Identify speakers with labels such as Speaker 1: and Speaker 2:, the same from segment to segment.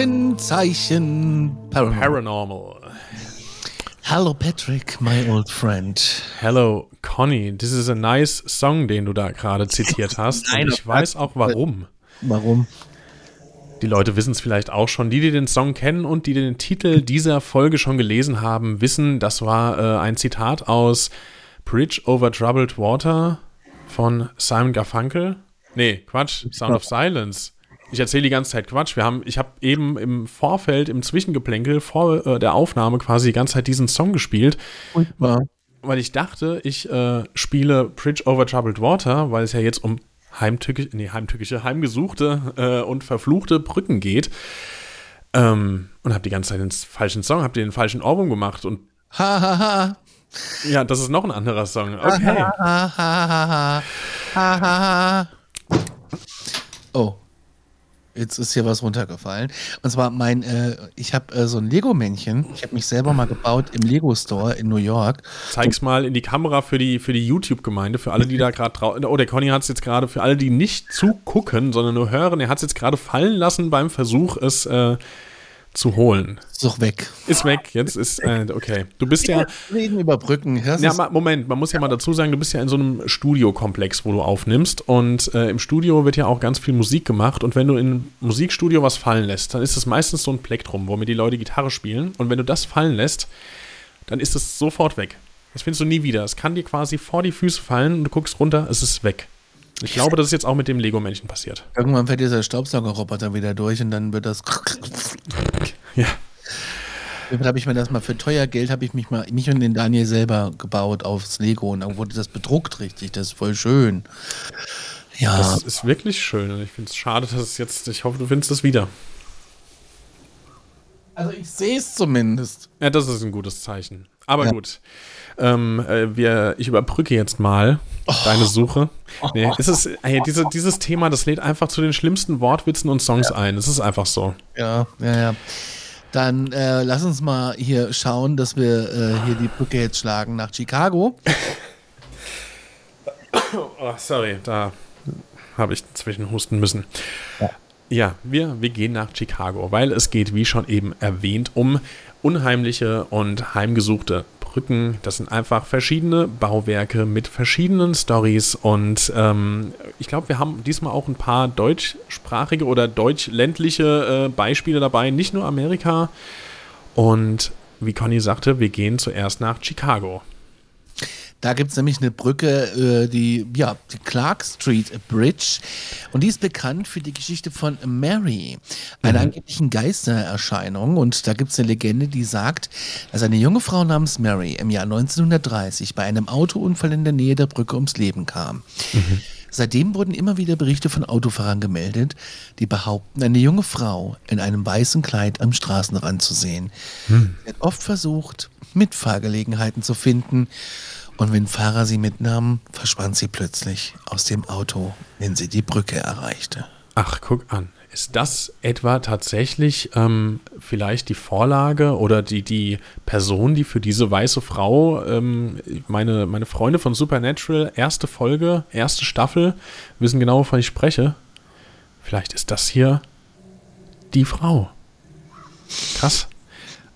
Speaker 1: Aktenzeichen Paranormal.
Speaker 2: Paranormal.
Speaker 1: Hello Patrick, my old friend.
Speaker 2: Hello, Conny. This is a nice song, den du da gerade zitiert hast. Und
Speaker 1: Nein,
Speaker 2: ich weiß auch warum.
Speaker 1: Warum?
Speaker 2: Die Leute wissen es vielleicht auch schon. Die, die den Song kennen und die den Titel dieser Folge schon gelesen haben, wissen, das war äh, ein Zitat aus Bridge over Troubled Water von Simon Garfunkel. Nee, Quatsch, Sound of Silence. Ich erzähle die ganze Zeit Quatsch. Wir haben, ich habe eben im Vorfeld, im Zwischengeplänkel vor äh, der Aufnahme quasi die ganze Zeit diesen Song gespielt.
Speaker 1: Furchtbar.
Speaker 2: weil ich dachte, ich äh, spiele Bridge over Troubled Water, weil es ja jetzt um heimtückische, nee, heimtückische, heimgesuchte äh, und verfluchte Brücken geht. Ähm, und habe die ganze Zeit den falschen Song, habe den falschen Ohrwurm gemacht und
Speaker 1: Ha ha ha.
Speaker 2: ja, das ist noch ein anderer Song. Okay.
Speaker 1: Ha ha ha ha. Ha ha ha. Oh. Jetzt ist hier was runtergefallen. Und zwar mein, äh, ich habe äh, so ein Lego-Männchen. Ich habe mich selber mal gebaut im Lego-Store in New York.
Speaker 2: Zeig's mal in die Kamera für die, für die YouTube-Gemeinde, für alle, die da gerade draußen. Oh, der Conny hat es jetzt gerade, für alle, die nicht zugucken, sondern nur hören, er hat es jetzt gerade fallen lassen beim Versuch, es äh, zu holen.
Speaker 1: Ist doch weg.
Speaker 2: Ist weg, jetzt ist, äh, okay. Du bist ja.
Speaker 1: Reden über Brücken. Das
Speaker 2: Ja,
Speaker 1: ist,
Speaker 2: ma- Moment, man muss ja mal dazu sagen, du bist ja in so einem Studiokomplex, wo du aufnimmst. Und äh, im Studio wird ja auch ganz viel Musik gemacht. Und wenn du im Musikstudio was fallen lässt, dann ist es meistens so ein Plektrum, womit die Leute Gitarre spielen. Und wenn du das fallen lässt, dann ist es sofort weg. Das findest du nie wieder. Es kann dir quasi vor die Füße fallen und du guckst runter, es ist weg. Ich glaube, das ist jetzt auch mit dem Lego-Männchen passiert.
Speaker 1: irgendwann fährt dieser Staubsaugerroboter wieder durch und dann wird das.
Speaker 2: Ja.
Speaker 1: Habe ich mir das mal für teuer Geld, habe ich mich mal, mich und den Daniel selber gebaut aufs Lego und dann wurde das bedruckt richtig. Das ist voll schön. Ja,
Speaker 2: Das ist wirklich schön. Und ich finde es schade, dass es jetzt. Ich hoffe, du findest es wieder.
Speaker 1: also ich sehe es zumindest.
Speaker 2: Ja, das ist ein gutes Zeichen. Aber gut. Ähm, äh, wir, ich überbrücke jetzt mal deine Suche. Nee, es ist, ey, diese, dieses Thema, das lädt einfach zu den schlimmsten Wortwitzen und Songs ein. Es ist einfach so.
Speaker 1: Ja, ja, ja. Dann äh, lass uns mal hier schauen, dass wir äh, hier die Brücke jetzt schlagen nach Chicago.
Speaker 2: Oh, sorry, da habe ich zwischenhusten müssen. Ja, wir, wir gehen nach Chicago, weil es geht, wie schon eben erwähnt, um unheimliche und heimgesuchte Brücken. Das sind einfach verschiedene Bauwerke mit verschiedenen Stories und ähm, ich glaube, wir haben diesmal auch ein paar deutschsprachige oder deutschländliche äh, Beispiele dabei, nicht nur Amerika. Und wie Conny sagte, wir gehen zuerst nach Chicago.
Speaker 1: Da gibt es nämlich eine Brücke, äh, die, ja, die Clark Street Bridge. Und die ist bekannt für die Geschichte von Mary, einer angeblichen Geistererscheinung. Und da gibt es eine Legende, die sagt, dass eine junge Frau namens Mary im Jahr 1930 bei einem Autounfall in der Nähe der Brücke ums Leben kam. Seitdem wurden immer wieder Berichte von Autofahrern gemeldet, die behaupten, eine junge Frau in einem weißen Kleid am Straßenrand zu sehen. Sie hat oft versucht, Mitfahrgelegenheiten zu finden. Und wenn Fahrer sie mitnahmen, verschwand sie plötzlich aus dem Auto, wenn sie die Brücke erreichte.
Speaker 2: Ach, guck an. Ist das etwa tatsächlich ähm, vielleicht die Vorlage oder die, die Person, die für diese weiße Frau, ähm, meine, meine Freunde von Supernatural, erste Folge, erste Staffel, wissen genau, wovon ich spreche? Vielleicht ist das hier die Frau. Krass.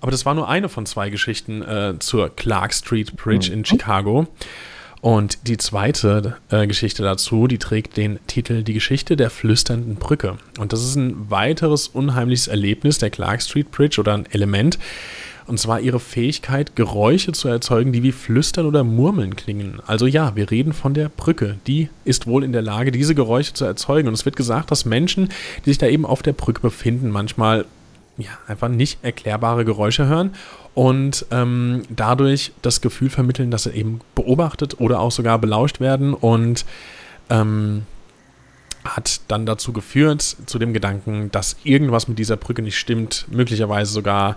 Speaker 2: Aber das war nur eine von zwei Geschichten äh, zur Clark Street Bridge in Chicago. Und die zweite äh, Geschichte dazu, die trägt den Titel Die Geschichte der flüsternden Brücke. Und das ist ein weiteres unheimliches Erlebnis der Clark Street Bridge oder ein Element. Und zwar ihre Fähigkeit, Geräusche zu erzeugen, die wie Flüstern oder Murmeln klingen. Also ja, wir reden von der Brücke. Die ist wohl in der Lage, diese Geräusche zu erzeugen. Und es wird gesagt, dass Menschen, die sich da eben auf der Brücke befinden, manchmal ja, einfach nicht erklärbare Geräusche hören und ähm, dadurch das Gefühl vermitteln, dass sie eben beobachtet oder auch sogar belauscht werden und ähm, hat dann dazu geführt, zu dem Gedanken, dass irgendwas mit dieser Brücke nicht stimmt, möglicherweise sogar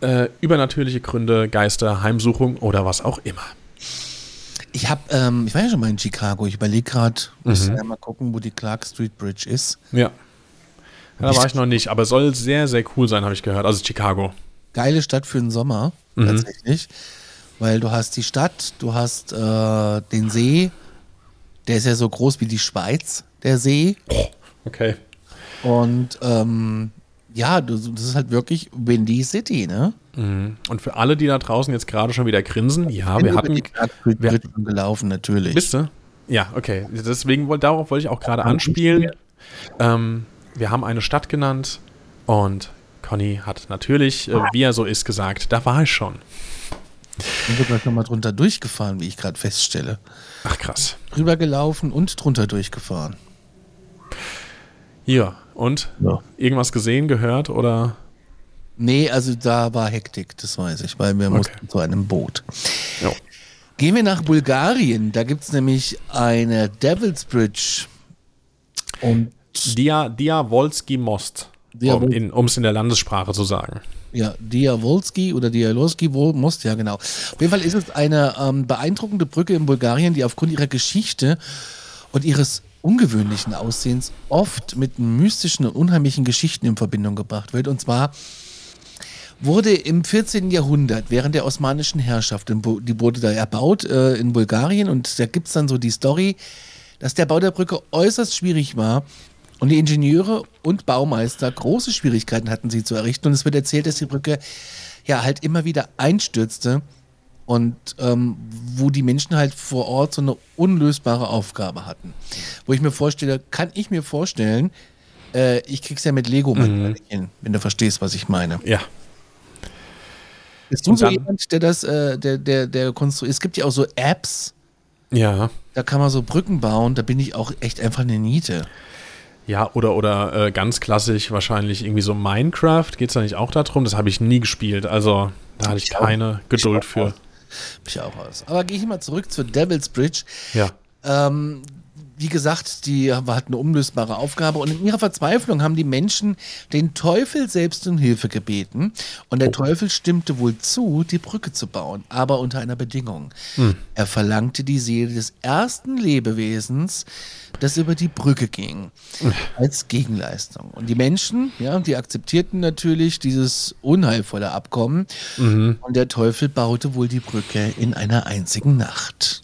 Speaker 2: äh, übernatürliche Gründe, Geister, Heimsuchung oder was auch immer.
Speaker 1: Ich habe, ähm, ich war ja schon mal in Chicago. Ich überlege gerade, muss
Speaker 2: Mhm.
Speaker 1: ja mal gucken, wo die Clark Street Bridge ist.
Speaker 2: Ja. Da war ich noch nicht, aber soll sehr, sehr cool sein, habe ich gehört. Also Chicago.
Speaker 1: Geile Stadt für den Sommer,
Speaker 2: Mhm.
Speaker 1: tatsächlich. Weil du hast die Stadt, du hast äh, den See, der ist ja so groß wie die Schweiz, der See.
Speaker 2: Okay.
Speaker 1: Und ähm, ja, das ist halt wirklich Windy City, ne?
Speaker 2: Und für alle, die da draußen jetzt gerade schon wieder grinsen, ja, wir hatten. wir-
Speaker 1: schon gelaufen, natürlich.
Speaker 2: Bist du? Ja, okay. Deswegen wollte, darauf wollte ich auch gerade anspielen. Ähm, wir haben eine Stadt genannt und Conny hat natürlich, äh, wie er so ist, gesagt, da war ich schon.
Speaker 1: Ich bin sogar schon mal drunter durchgefahren, wie ich gerade feststelle.
Speaker 2: Ach krass.
Speaker 1: Drüber gelaufen und drunter durchgefahren.
Speaker 2: Hier, und?
Speaker 1: Ja.
Speaker 2: Irgendwas gesehen, gehört oder?
Speaker 1: Nee, also da war Hektik, das weiß ich, weil wir
Speaker 2: Okay.
Speaker 1: mussten zu einem Boot.
Speaker 2: Ja.
Speaker 1: Gehen wir nach Bulgarien, da gibt es nämlich eine Devil's Bridge. Und
Speaker 2: Dia, Diawolski Most,
Speaker 1: Diawol-
Speaker 2: um in- es in der Landessprache zu sagen.
Speaker 1: ja, Diawolski oder Dialowski, muss, ja genau. Auf jeden Fall ist es eine ähm, beeindruckende Brücke in Bulgarien, die aufgrund ihrer Geschichte und ihres ungewöhnlichen Aussehens oft mit mystischen und unheimlichen Geschichten in Verbindung gebracht wird. Und zwar wurde im 14. Jahrhundert während der osmanischen Herrschaft, in die wurde da erbaut äh, in Bulgarien und da gibt es dann so die Story, dass der Bau der Brücke äußerst schwierig war und die Ingenieure und Baumeister große Schwierigkeiten hatten, sie zu errichten. Und es wird erzählt, dass die Brücke ja halt immer wieder einstürzte und ähm, wo die Menschen halt vor Ort so eine unlösbare Aufgabe hatten. Wo ich mir vorstelle, kann ich mir vorstellen, äh, ich krieg's ja mit Lego nicht hin, wenn du verstehst, was ich meine.
Speaker 2: Ja.
Speaker 1: Bist du so jemand, der das, äh, der, der, der konstruiert? Es gibt ja auch so Apps,
Speaker 2: Ja.
Speaker 1: da kann man so Brücken bauen, da bin ich auch echt einfach eine Niete.
Speaker 2: Ja, oder, oder äh, ganz klassisch wahrscheinlich irgendwie so Minecraft. Geht es da nicht auch darum? Das habe ich nie gespielt. Also da hatte ich
Speaker 1: Ich auch.
Speaker 2: keine Geduld
Speaker 1: Ich auch
Speaker 2: für.
Speaker 1: Ich auch aus. Aber gehe ich mal zurück zur Devil's Bridge.
Speaker 2: Ja.
Speaker 1: Ähm, wie gesagt, die hat eine unlösbare Aufgabe und in ihrer Verzweiflung haben die Menschen den Teufel selbst um Hilfe gebeten und der Teufel stimmte wohl zu, die Brücke zu bauen, aber unter einer Bedingung. Er verlangte die Seele des ersten Lebewesens, das über die Brücke ging, als Gegenleistung. Und die Menschen, ja, die akzeptierten natürlich dieses unheilvolle Abkommen und der Teufel baute wohl die Brücke in einer einzigen Nacht.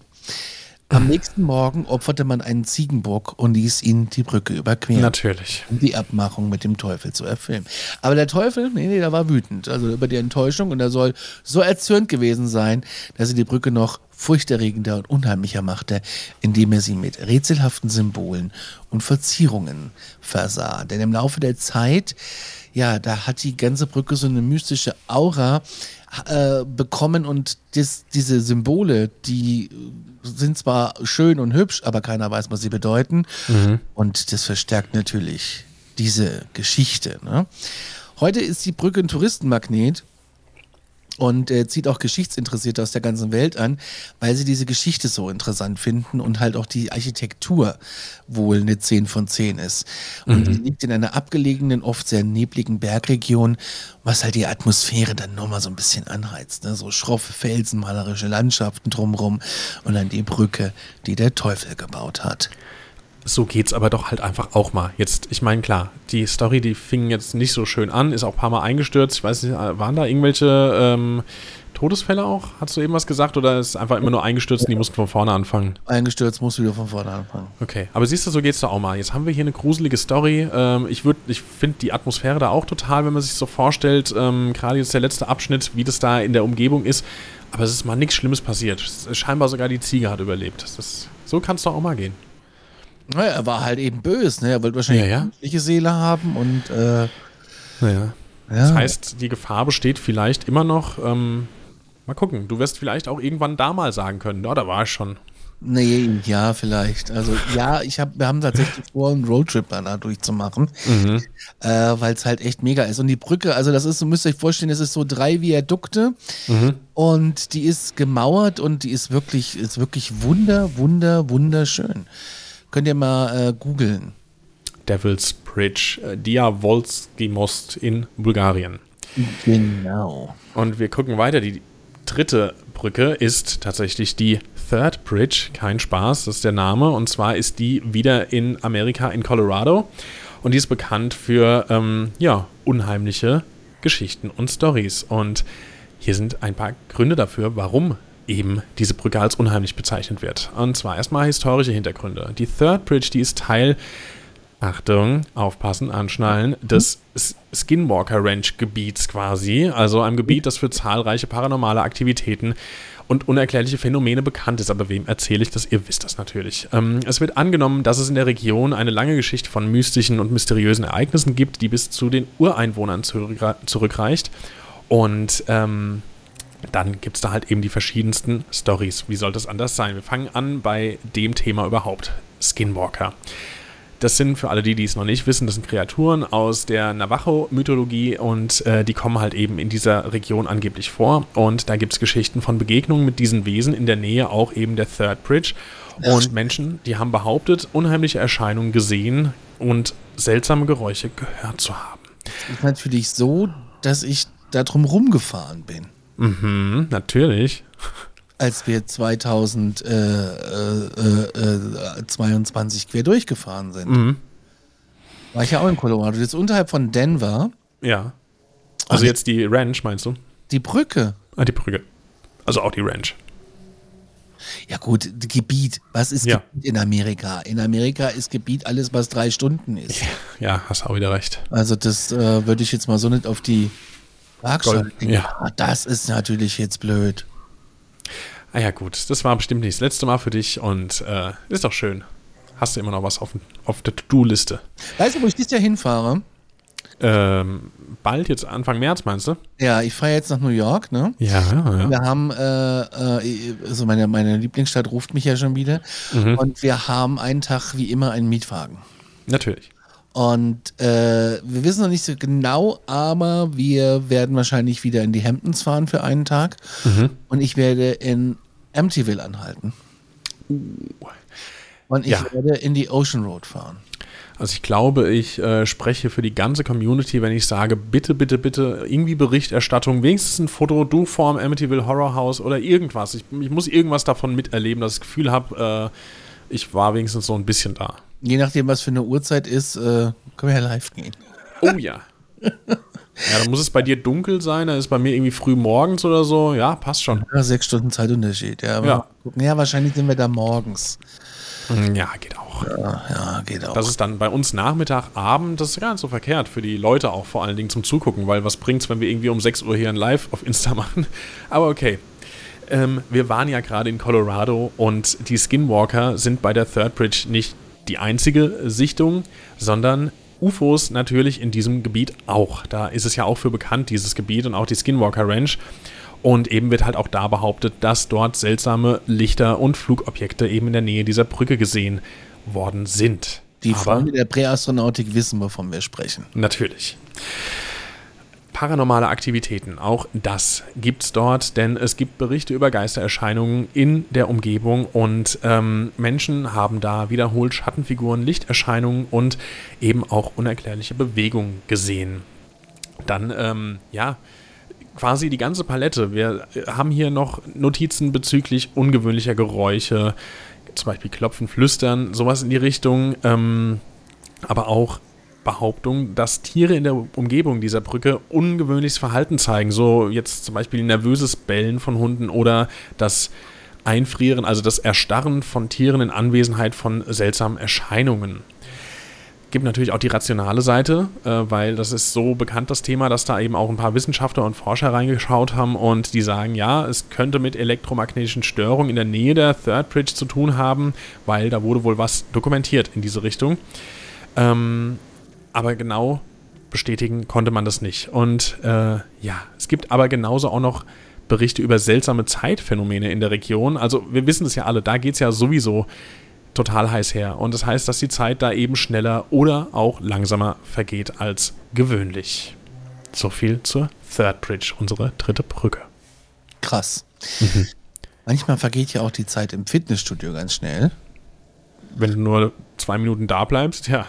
Speaker 1: Am nächsten Morgen opferte man einen Ziegenbock und ließ ihn die Brücke überqueren,
Speaker 2: Natürlich.
Speaker 1: um die Abmachung mit dem Teufel zu erfüllen. Aber der Teufel, nee, nee, der war wütend, also über die Enttäuschung und er soll so erzürnt gewesen sein, dass er die Brücke noch furchterregender und unheimlicher machte, indem er sie mit rätselhaften Symbolen und Verzierungen versah. Denn im Laufe der Zeit, ja, da hat die ganze Brücke so eine mystische Aura äh, bekommen und das, diese Symbole, die sind zwar schön und hübsch, aber keiner weiß, was sie bedeuten. Und das verstärkt natürlich diese Geschichte. Ne? Heute ist die Brücke ein Touristenmagnet und äh, zieht auch Geschichtsinteressierte aus der ganzen Welt an, weil sie diese Geschichte so interessant finden und halt auch die Architektur wohl eine 10 von 10 ist. Und die liegt in einer abgelegenen, oft sehr nebligen Bergregion, was halt die Atmosphäre dann nochmal so ein bisschen anheizt. Ne? So schroffe Felsen, malerische Landschaften drumrum und dann die Brücke, die der Teufel gebaut hat.
Speaker 2: So geht's aber doch halt einfach auch mal. Jetzt, ich meine, klar, die Story, die fing jetzt nicht so schön an, ist auch ein paar Mal eingestürzt. Ich weiß nicht, äh, waren da irgendwelche ähm, Todesfälle auch? Hast du eben was gesagt? Oder ist einfach immer nur eingestürzt und die mussten von vorne anfangen?
Speaker 1: Eingestürzt, muss wieder von vorne anfangen.
Speaker 2: Okay, aber siehst du, so geht's doch auch mal. Jetzt haben wir hier eine gruselige Story. Ähm, ich würde, ich finde die Atmosphäre da auch total, wenn man sich so vorstellt. Ähm, Gerade jetzt der letzte Abschnitt, wie das da in der Umgebung ist. Aber es ist mal nichts Schlimmes passiert. Scheinbar sogar die Ziege hat überlebt. Das ist, so kann es doch auch mal gehen.
Speaker 1: Naja, er war halt eben böse, ne? Er wollte wahrscheinlich
Speaker 2: Ja, ja.
Speaker 1: Seele haben und äh,
Speaker 2: Naja. Das
Speaker 1: Ja.
Speaker 2: heißt, die Gefahr besteht vielleicht immer noch. Ähm, mal gucken, du wirst vielleicht auch irgendwann da mal sagen können, ja, da war ich schon.
Speaker 1: Nee, ja, vielleicht. Also ja, ich hab, wir haben tatsächlich vor, einen Roadtrip da durchzumachen, äh, weil es halt echt mega ist. Und die Brücke, also das ist, so müsst ihr euch vorstellen, es ist so drei Viadukte und die ist gemauert und die ist wirklich, ist wirklich wunder, wunder, wunderschön. Könnt ihr mal äh, googeln.
Speaker 2: Devil's Bridge, äh, Diavolski Most in Bulgarien.
Speaker 1: Genau.
Speaker 2: Und wir gucken weiter. Die dritte Brücke ist tatsächlich die Third Bridge. Kein Spaß, das ist der Name. Und zwar ist die wieder in Amerika, in Colorado. Und die ist bekannt für ähm, ja, unheimliche Geschichten und Stories. Und hier sind ein paar Gründe dafür, warum eben diese Brücke als unheimlich bezeichnet wird. Und zwar erstmal historische Hintergründe. Die Third Bridge, die ist Teil Achtung, aufpassen, anschnallen, des Skinwalker Ranch Gebiets quasi, also einem Gebiet, das für zahlreiche paranormale Aktivitäten und unerklärliche Phänomene bekannt ist. Aber wem erzähle ich das? Ihr wisst das natürlich. Ähm, es wird angenommen, dass es in der Region eine lange Geschichte von mystischen und mysteriösen Ereignissen gibt, die bis zu den Ureinwohnern zurückre zurückreicht. Und ähm, dann gibt es da halt eben die verschiedensten Stories. Wie soll das anders sein? Wir fangen an bei dem Thema überhaupt. Skinwalker. Das sind für alle, die dies noch nicht wissen, das sind Kreaturen aus der Navajo-Mythologie und äh, die kommen halt eben in dieser Region angeblich vor. Und da gibt es Geschichten von Begegnungen mit diesen Wesen in der Nähe auch eben der Third Bridge. Und Menschen, die haben behauptet, unheimliche Erscheinungen gesehen und seltsame Geräusche gehört zu haben.
Speaker 1: Ist natürlich so, dass ich da drum rumgefahren bin.
Speaker 2: Mhm, natürlich.
Speaker 1: als wir 2022 äh, quer durchgefahren sind. War ich ja auch in Colorado. Jetzt unterhalb von Denver
Speaker 2: Ja. Also
Speaker 1: Ach,
Speaker 2: jetzt die Ranch, meinst du?
Speaker 1: die Brücke.
Speaker 2: Ah, die Brücke. Also auch die Ranch.
Speaker 1: Ja gut, Gebiet. Was ist
Speaker 2: Ja.
Speaker 1: Gebiet in Amerika? In Amerika ist Gebiet alles, was drei Stunden ist.
Speaker 2: Ja, hast auch wieder recht.
Speaker 1: Also das äh, würde ich jetzt mal so nicht auf die
Speaker 2: Ja.
Speaker 1: Ah, Das ist natürlich jetzt blöd.
Speaker 2: Ah ja, gut. Das war bestimmt nicht das letzte Mal für dich und äh, ist doch schön. Hast du immer noch was auf, auf der To-Do-Liste.
Speaker 1: Weißt du, wo ich dieses Jahr hinfahre?
Speaker 2: Ähm, bald, jetzt Anfang März, meinst du?
Speaker 1: Ja, ich fahre jetzt nach New York, ne?
Speaker 2: Ja, ja.
Speaker 1: Wir haben, äh, äh, also meine, meine Lieblingsstadt ruft mich ja schon wieder.
Speaker 2: Mhm.
Speaker 1: Und wir haben einen Tag wie immer einen Mietwagen.
Speaker 2: Natürlich.
Speaker 1: Und äh, wir wissen noch nicht so genau, aber wir werden wahrscheinlich wieder in die Hamptons fahren für einen Tag.
Speaker 2: Mhm.
Speaker 1: Und ich werde in Amityville anhalten. Und ich
Speaker 2: Ja.
Speaker 1: werde in die Ocean Road fahren.
Speaker 2: Also ich glaube, ich äh, spreche für die ganze Community, wenn ich sage, bitte, bitte, bitte, irgendwie Berichterstattung, wenigstens ein Foto, du vorm Amityville Horror House oder irgendwas. Ich, ich muss irgendwas davon miterleben, dass ich das Gefühl habe, äh, ich war wenigstens so ein bisschen da.
Speaker 1: Je nachdem, was für eine Uhrzeit ist, äh, können wir ja live gehen.
Speaker 2: Oh ja. ja, dann muss es bei dir dunkel sein, dann ist bei mir irgendwie früh morgens oder so. Ja, passt schon.
Speaker 1: Ja, sechs Stunden Zeitunterschied. Ja,
Speaker 2: Ja.
Speaker 1: ja, wahrscheinlich sind wir da morgens.
Speaker 2: Ja, geht auch.
Speaker 1: Ja, ja geht auch.
Speaker 2: Das ist dann bei uns Nachmittag, Abend, das ist gar nicht so verkehrt für die Leute auch vor allen Dingen zum Zugucken, weil was bringt's, wenn wir irgendwie um 6 Uhr hier ein Live auf Insta machen? Aber okay. Ähm, wir waren ja gerade in Colorado und die Skinwalker sind bei der Third Bridge nicht die einzige Sichtung, sondern UFOs natürlich in diesem Gebiet auch. Da ist es ja auch für bekannt, dieses Gebiet und auch die Skinwalker Ranch. Und eben wird halt auch da behauptet, dass dort seltsame Lichter und Flugobjekte eben in der Nähe dieser Brücke gesehen worden sind.
Speaker 1: Die
Speaker 2: Aber-
Speaker 1: Freunde der Präastronautik wissen, wovon wir sprechen.
Speaker 2: Natürlich. Paranormale Aktivitäten, auch das gibt's dort, denn es gibt Berichte über Geistererscheinungen in der Umgebung und ähm, Menschen haben da wiederholt Schattenfiguren, Lichterscheinungen und eben auch unerklärliche Bewegungen gesehen. Dann, ähm, ja, quasi die ganze Palette. Wir äh, haben hier noch Notizen bezüglich ungewöhnlicher Geräusche, zum Beispiel Klopfen, Flüstern, sowas in die Richtung. Ähm, aber auch Behauptung, dass Tiere in der Umgebung dieser Brücke ungewöhnliches Verhalten zeigen. So jetzt zum Beispiel nervöses Bellen von Hunden oder das Einfrieren, also das Erstarren von Tieren in Anwesenheit von seltsamen Erscheinungen. Gibt natürlich auch die rationale Seite, äh, weil das ist so bekannt, das Thema, dass da eben auch ein paar Wissenschaftler und Forscher reingeschaut haben und die sagen, ja, es könnte mit elektromagnetischen Störungen in der Nähe der Third Bridge zu tun haben, weil da wurde wohl was dokumentiert in diese Richtung. Ähm, aber genau bestätigen konnte man das nicht. Und äh, ja, es gibt aber genauso auch noch Berichte über seltsame Zeitphänomene in der Region. Also wir wissen es ja alle, da geht es ja sowieso total heiß her. Und das heißt, dass die Zeit da eben schneller oder auch langsamer vergeht als gewöhnlich. So viel zur Third Bridge, unsere dritte Brücke.
Speaker 1: Krass. Mhm. Manchmal vergeht ja auch die Zeit im Fitnessstudio ganz schnell.
Speaker 2: Wenn du nur zwei Minuten da bleibst, ja.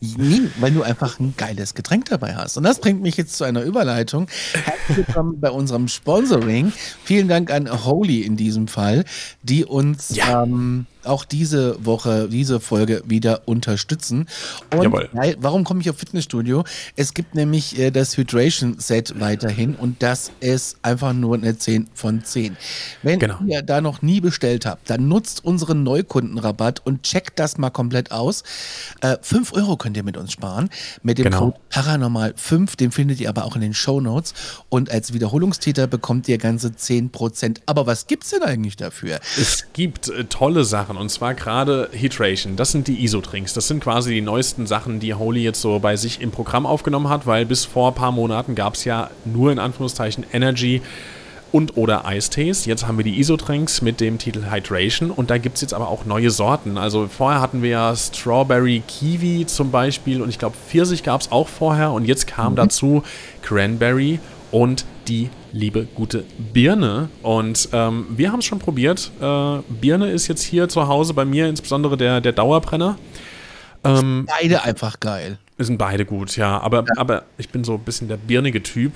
Speaker 1: Nee, weil du einfach ein geiles Getränk dabei hast. Und das bringt mich jetzt zu einer Überleitung. Herzlich willkommen bei unserem Sponsoring. Vielen Dank an Holy in diesem Fall, die uns ja. ähm, auch diese Woche, diese Folge wieder unterstützen. Und Jawohl. warum komme ich auf Fitnessstudio? Es gibt nämlich äh, das Hydration Set weiterhin und das ist einfach nur eine 10 von 10. Wenn genau. ihr da noch nie bestellt habt, dann nutzt unseren Neukundenrabatt und checkt das mal komplett aus. Äh, 5 Euro könnt ihr mit uns sparen. Mit dem genau. Code Paranormal 5, den findet ihr aber auch in den Show Notes. Und als Wiederholungstäter bekommt ihr ganze 10%. Aber was gibt es denn eigentlich dafür?
Speaker 2: Es gibt äh, tolle Sachen und zwar gerade Hydration. Das sind die Isotrinks. Das sind quasi die neuesten Sachen, die Holy jetzt so bei sich im Programm aufgenommen hat, weil bis vor ein paar Monaten gab es ja nur in Anführungszeichen Energy und oder Eistees. Jetzt haben wir die Isotrinks mit dem Titel Hydration und da gibt es jetzt aber auch neue Sorten. Also vorher hatten wir ja Strawberry Kiwi zum Beispiel und ich glaube Pfirsich gab es auch vorher und jetzt kam mhm. dazu Cranberry und die liebe gute Birne. Und ähm, wir haben es schon probiert. Äh, Birne ist jetzt hier zu Hause bei mir, insbesondere der, der Dauerbrenner.
Speaker 1: Ähm, beide einfach geil.
Speaker 2: Sind beide gut, ja. Aber, ja. aber ich bin so ein bisschen der birnige Typ.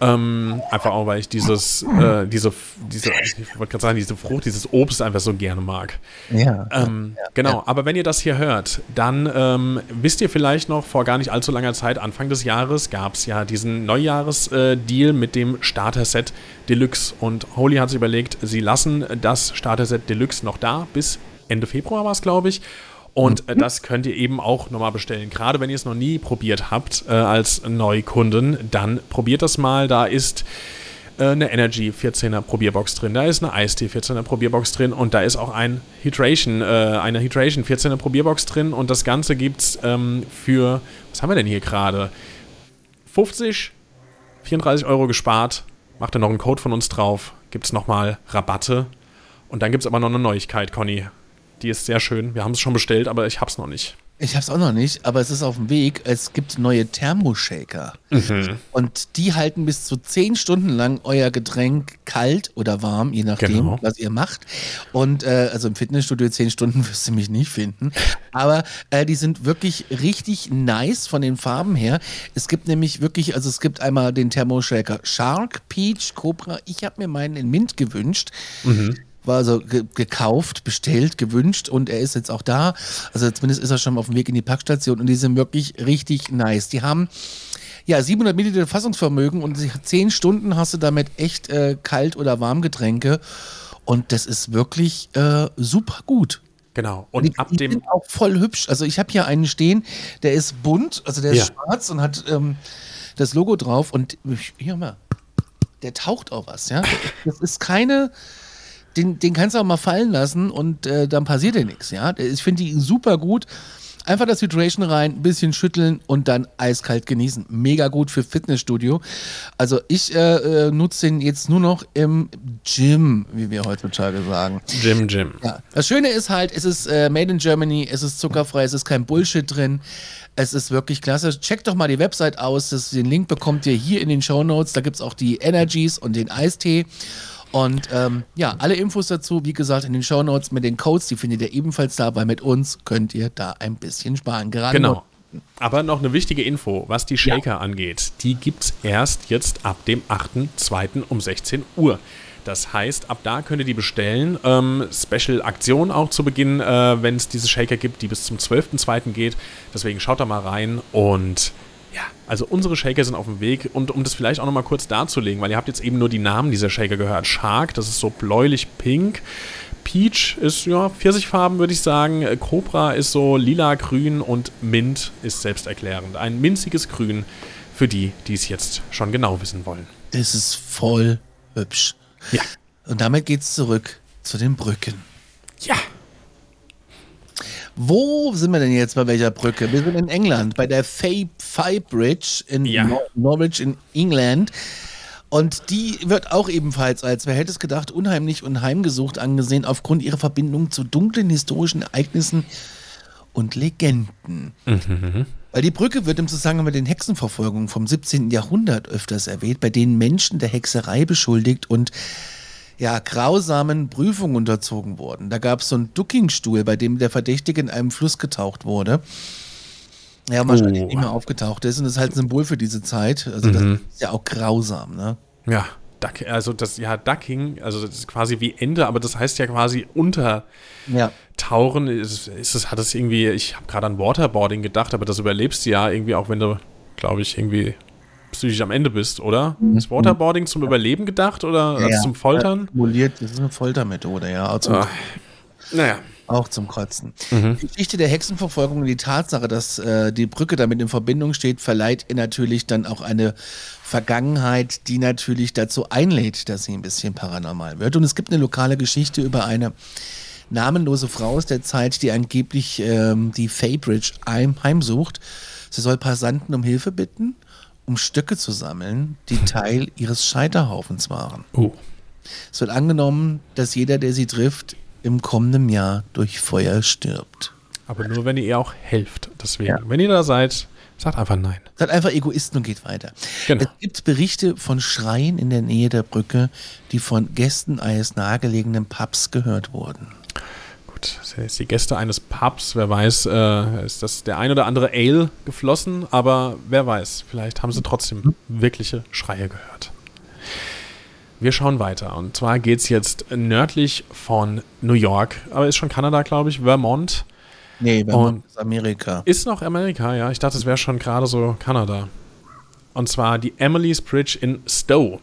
Speaker 2: Ähm, einfach auch, weil ich dieses, äh, diese, diese, ich wollte gerade sagen, diese Frucht, dieses Obst einfach so gerne mag.
Speaker 1: Ja.
Speaker 2: Ähm, ja genau, ja. aber wenn ihr das hier hört, dann ähm, wisst ihr vielleicht noch, vor gar nicht allzu langer Zeit, Anfang des Jahres, gab es ja diesen Neujahresdeal äh, mit dem Starter-Set Deluxe. Und Holy hat sich überlegt, sie lassen das Starter-Set Deluxe noch da, bis Ende Februar war es, glaube ich. Und äh, das könnt ihr eben auch nochmal bestellen. Gerade wenn ihr es noch nie probiert habt äh, als Neukunden, dann probiert das mal. Da ist äh, eine Energy 14er Probierbox drin, da ist eine Eistee 14er Probierbox drin und da ist auch ein Hydration, äh, eine Hydration 14er Probierbox drin und das Ganze gibt es ähm, für, was haben wir denn hier gerade? 50, 34 Euro gespart. Macht ihr noch einen Code von uns drauf, gibt es nochmal Rabatte. Und dann gibt es aber noch eine Neuigkeit, Conny. Die ist sehr schön. Wir haben es schon bestellt, aber ich habe es noch nicht.
Speaker 1: Ich habe es auch noch nicht, aber es ist auf dem Weg. Es gibt neue Thermoshaker. Mhm. Und die halten bis zu zehn Stunden lang euer Getränk kalt oder warm, je nachdem, genau. was ihr macht. Und äh, also im Fitnessstudio zehn Stunden wirst du mich nicht finden. Aber äh, die sind wirklich richtig nice von den Farben her. Es gibt nämlich wirklich, also es gibt einmal den Thermoshaker Shark, Peach, Cobra. Ich habe mir meinen in Mint gewünscht. Mhm war also ge gekauft, bestellt, gewünscht und er ist jetzt auch da. Also zumindest ist er schon auf dem Weg in die Packstation und die sind wirklich richtig nice. Die haben ja 700 Milliliter Fassungsvermögen und 10 Stunden hast du damit echt äh, Kalt- oder Warmgetränke und das ist wirklich äh, super gut.
Speaker 2: Genau.
Speaker 1: Und die, ab die dem. Sind auch voll hübsch. Also ich habe hier einen stehen, der ist bunt, also der ist ja. schwarz und hat ähm, das Logo drauf und hier mal, der taucht auch was, ja. Das ist keine den, den kannst du auch mal fallen lassen und äh, dann passiert dir nichts. Ja? Ich finde die super gut. Einfach das Hydration rein, ein bisschen schütteln und dann eiskalt genießen. Mega gut für Fitnessstudio. Also ich äh, äh, nutze den jetzt nur noch im Gym, wie wir heutzutage sagen.
Speaker 2: Gym, Gym.
Speaker 1: Ja. Das Schöne ist halt, es ist äh, made in Germany, es ist zuckerfrei, es ist kein Bullshit drin. Es ist wirklich klasse. Checkt doch mal die Website aus. Das, den Link bekommt ihr hier in den Show Notes. Da gibt es auch die Energies und den Eistee. Und ähm, ja, alle Infos dazu, wie gesagt, in den Show Notes mit den Codes, die findet ihr ebenfalls da, weil mit uns könnt ihr da ein bisschen sparen.
Speaker 2: Gerade genau. Aber noch eine wichtige Info, was die Shaker ja. angeht. Die gibt es erst jetzt ab dem 8.2. um 16 Uhr. Das heißt, ab da könnt ihr die bestellen. Ähm, Special-Aktion auch zu Beginn, äh, wenn es diese Shaker gibt, die bis zum 12.2. geht. Deswegen schaut da mal rein und ja, also unsere Shaker sind auf dem Weg und um das vielleicht auch nochmal kurz darzulegen, weil ihr habt jetzt eben nur die Namen dieser Shaker gehört. Shark, das ist so bläulich-pink. Peach ist ja Pfirsichfarben, würde ich sagen. Cobra ist so lila-grün und Mint ist selbsterklärend. Ein minziges Grün für die, die es jetzt schon genau wissen wollen.
Speaker 1: Es ist voll hübsch.
Speaker 2: Ja.
Speaker 1: Und damit geht's zurück zu den Brücken.
Speaker 2: Ja.
Speaker 1: Wo sind wir denn jetzt bei welcher Brücke? Wir sind in England, bei der Fay, Bridge in
Speaker 2: Ja.
Speaker 1: Nor Norwich in England. Und die wird auch ebenfalls als, wer hätte es gedacht, unheimlich und heimgesucht angesehen, aufgrund ihrer Verbindung zu dunklen historischen Ereignissen und Legenden. Weil die Brücke wird im Zusammenhang mit den Hexenverfolgungen vom 17. Jahrhundert öfters erwähnt, bei denen Menschen der Hexerei beschuldigt und ja, grausamen Prüfungen unterzogen wurden. Da gab es so einen Duckingstuhl, bei dem der Verdächtige in einem Fluss getaucht wurde. Ja, und wahrscheinlich
Speaker 2: Oh.
Speaker 1: nicht mehr aufgetaucht ist. Und das ist halt ein Symbol für diese Zeit. Also das ist ja auch grausam, ne?
Speaker 2: Ja, Duck, also das, ja, Ducking, also das ist quasi wie Ende, aber das heißt ja quasi untertauchen.
Speaker 1: Ja.
Speaker 2: Ist, ist es, hat es irgendwie, ich habe gerade an Waterboarding gedacht, aber das überlebst du ja irgendwie auch, wenn du, glaube ich, irgendwie psychisch am Ende bist, oder? Ist Waterboarding zum Überleben gedacht oder
Speaker 1: Ja.
Speaker 2: zum Foltern?
Speaker 1: Simuliert, das ist eine Foltermethode, ja. Auch zum,
Speaker 2: Ah. Naja.
Speaker 1: auch zum Kotzen. Die Geschichte der Hexenverfolgung und die Tatsache, dass äh, die Brücke damit in Verbindung steht, verleiht ihr natürlich dann auch eine Vergangenheit, die natürlich dazu einlädt, dass sie ein bisschen paranormal wird. Und es gibt eine lokale Geschichte über eine namenlose Frau aus der Zeit, die angeblich ähm, die Faybridge heim, heimsucht. Sie soll Passanten um Hilfe bitten, um Stöcke zu sammeln, die Teil ihres Scheiterhaufens waren.
Speaker 2: Oh.
Speaker 1: Es wird angenommen, dass jeder, der sie trifft, im kommenden Jahr durch Feuer stirbt.
Speaker 2: Aber nur, wenn ihr ihr auch helft. Deswegen,
Speaker 1: Ja.
Speaker 2: wenn ihr da seid, sagt einfach nein.
Speaker 1: Seid einfach Egoisten und geht weiter.
Speaker 2: Genau.
Speaker 1: Es gibt Berichte von Schreien in der Nähe der Brücke, die von Gästen eines nahegelegenen Pubs gehört wurden.
Speaker 2: Gut, das sind jetzt die Gäste eines Pubs. Wer weiß, äh, ist das der ein oder andere Ale geflossen, aber wer weiß, vielleicht haben sie trotzdem wirkliche Schreie gehört. Wir schauen weiter. Und zwar geht es jetzt nördlich von New York, aber ist schon Kanada, glaube ich, Vermont.
Speaker 1: Nee, wir
Speaker 2: Und-
Speaker 1: das Amerika.
Speaker 2: Ist noch Amerika, ja. Ich dachte, es wäre schon gerade so Kanada. Und zwar die Emily's Bridge in Stowe.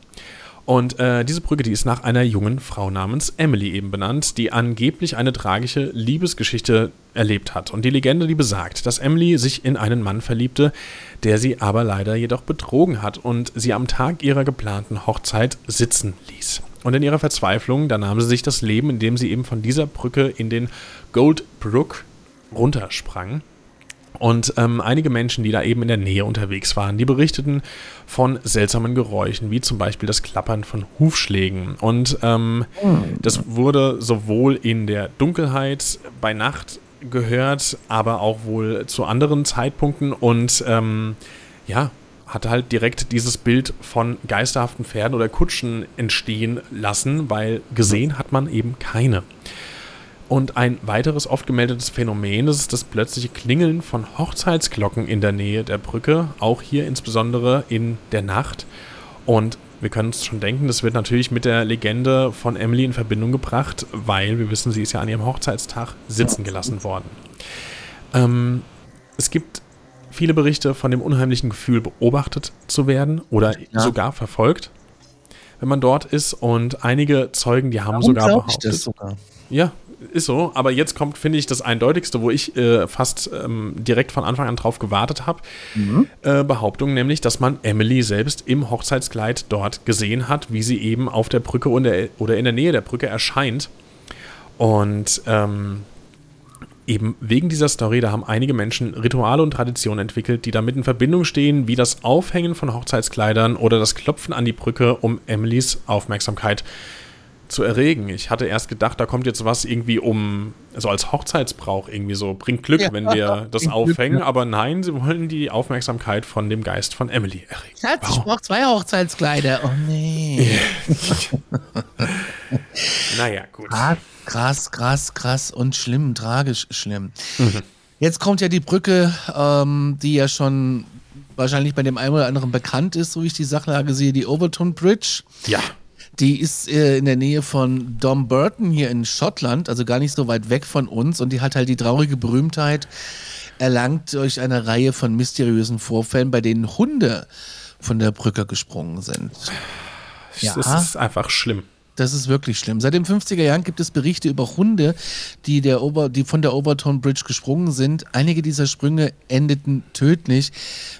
Speaker 2: Und äh, diese Brücke, die ist nach einer jungen Frau namens Emily eben benannt, die angeblich eine tragische Liebesgeschichte erlebt hat. Und die Legende, die besagt, dass Emily sich in einen Mann verliebte, der sie aber leider jedoch betrogen hat und sie am Tag ihrer geplanten Hochzeit sitzen ließ. Und in ihrer Verzweiflung, da nahm sie sich das Leben, indem sie eben von dieser Brücke in den Gold Brook runtersprang. Und ähm, einige Menschen, die da eben in der Nähe unterwegs waren, die berichteten von seltsamen Geräuschen, wie zum Beispiel das Klappern von Hufschlägen. Und ähm, das wurde sowohl in der Dunkelheit bei Nacht gehört, aber auch wohl zu anderen Zeitpunkten. Und ähm, ja, hat halt direkt dieses Bild von geisterhaften Pferden oder Kutschen entstehen lassen, weil gesehen hat man eben keine. Und ein weiteres oft gemeldetes Phänomen ist das plötzliche Klingeln von Hochzeitsglocken in der Nähe der Brücke, auch hier insbesondere in der Nacht. Und wir können uns schon denken, das wird natürlich mit der Legende von Emily in Verbindung gebracht, weil wir wissen, sie ist ja an ihrem Hochzeitstag sitzen gelassen worden. Ähm, es gibt viele Berichte von dem unheimlichen Gefühl, beobachtet zu werden oder
Speaker 1: Ja.
Speaker 2: sogar verfolgt, wenn man dort ist. Und einige Zeugen, die haben
Speaker 1: Warum
Speaker 2: sogar
Speaker 1: glaub ich
Speaker 2: behauptet,
Speaker 1: das sogar?
Speaker 2: ja, ist so. Aber jetzt kommt, finde ich, das Eindeutigste, wo ich äh, fast ähm, direkt von Anfang an drauf gewartet habe. Äh, Behauptung nämlich, dass man Emily selbst im Hochzeitskleid dort gesehen hat, wie sie eben auf der Brücke oder, oder in der Nähe der Brücke erscheint. Und ähm, eben wegen dieser Story, da haben einige Menschen Rituale und Traditionen entwickelt, die damit in Verbindung stehen, wie das Aufhängen von Hochzeitskleidern oder das Klopfen an die Brücke, um Emilys Aufmerksamkeit zu erregen. Ich hatte erst gedacht, da kommt jetzt was irgendwie um, also als Hochzeitsbrauch irgendwie so, bringt Glück,
Speaker 1: Ja,
Speaker 2: wenn wir das
Speaker 1: bringt Glück,
Speaker 2: aufhängen,
Speaker 1: ja.
Speaker 2: aber nein, sie wollen die Aufmerksamkeit von dem Geist von Emily erregen.
Speaker 1: Schatz, ich brauche zwei Hochzeitskleider. Oh nee.
Speaker 2: Naja, gut.
Speaker 1: Krass, krass, krass und schlimm, tragisch schlimm. Jetzt kommt ja die Brücke, ähm, die ja schon wahrscheinlich bei dem einen oder anderen bekannt ist, so wie ich die Sachlage sehe, die Overton Bridge.
Speaker 2: Ja.
Speaker 1: Die ist äh, in der Nähe von Dumbarton hier in Schottland, also gar nicht so weit weg von uns. Und die hat halt die traurige Berühmtheit erlangt durch eine Reihe von mysteriösen Vorfällen, bei denen Hunde von der Brücke gesprungen sind. Ja.
Speaker 2: Es ist einfach schlimm.
Speaker 1: Das ist wirklich schlimm. Seit den 50er Jahren gibt es Berichte über Hunde, die, der Over, die von der Overton Bridge gesprungen sind. Einige dieser Sprünge endeten tödlich,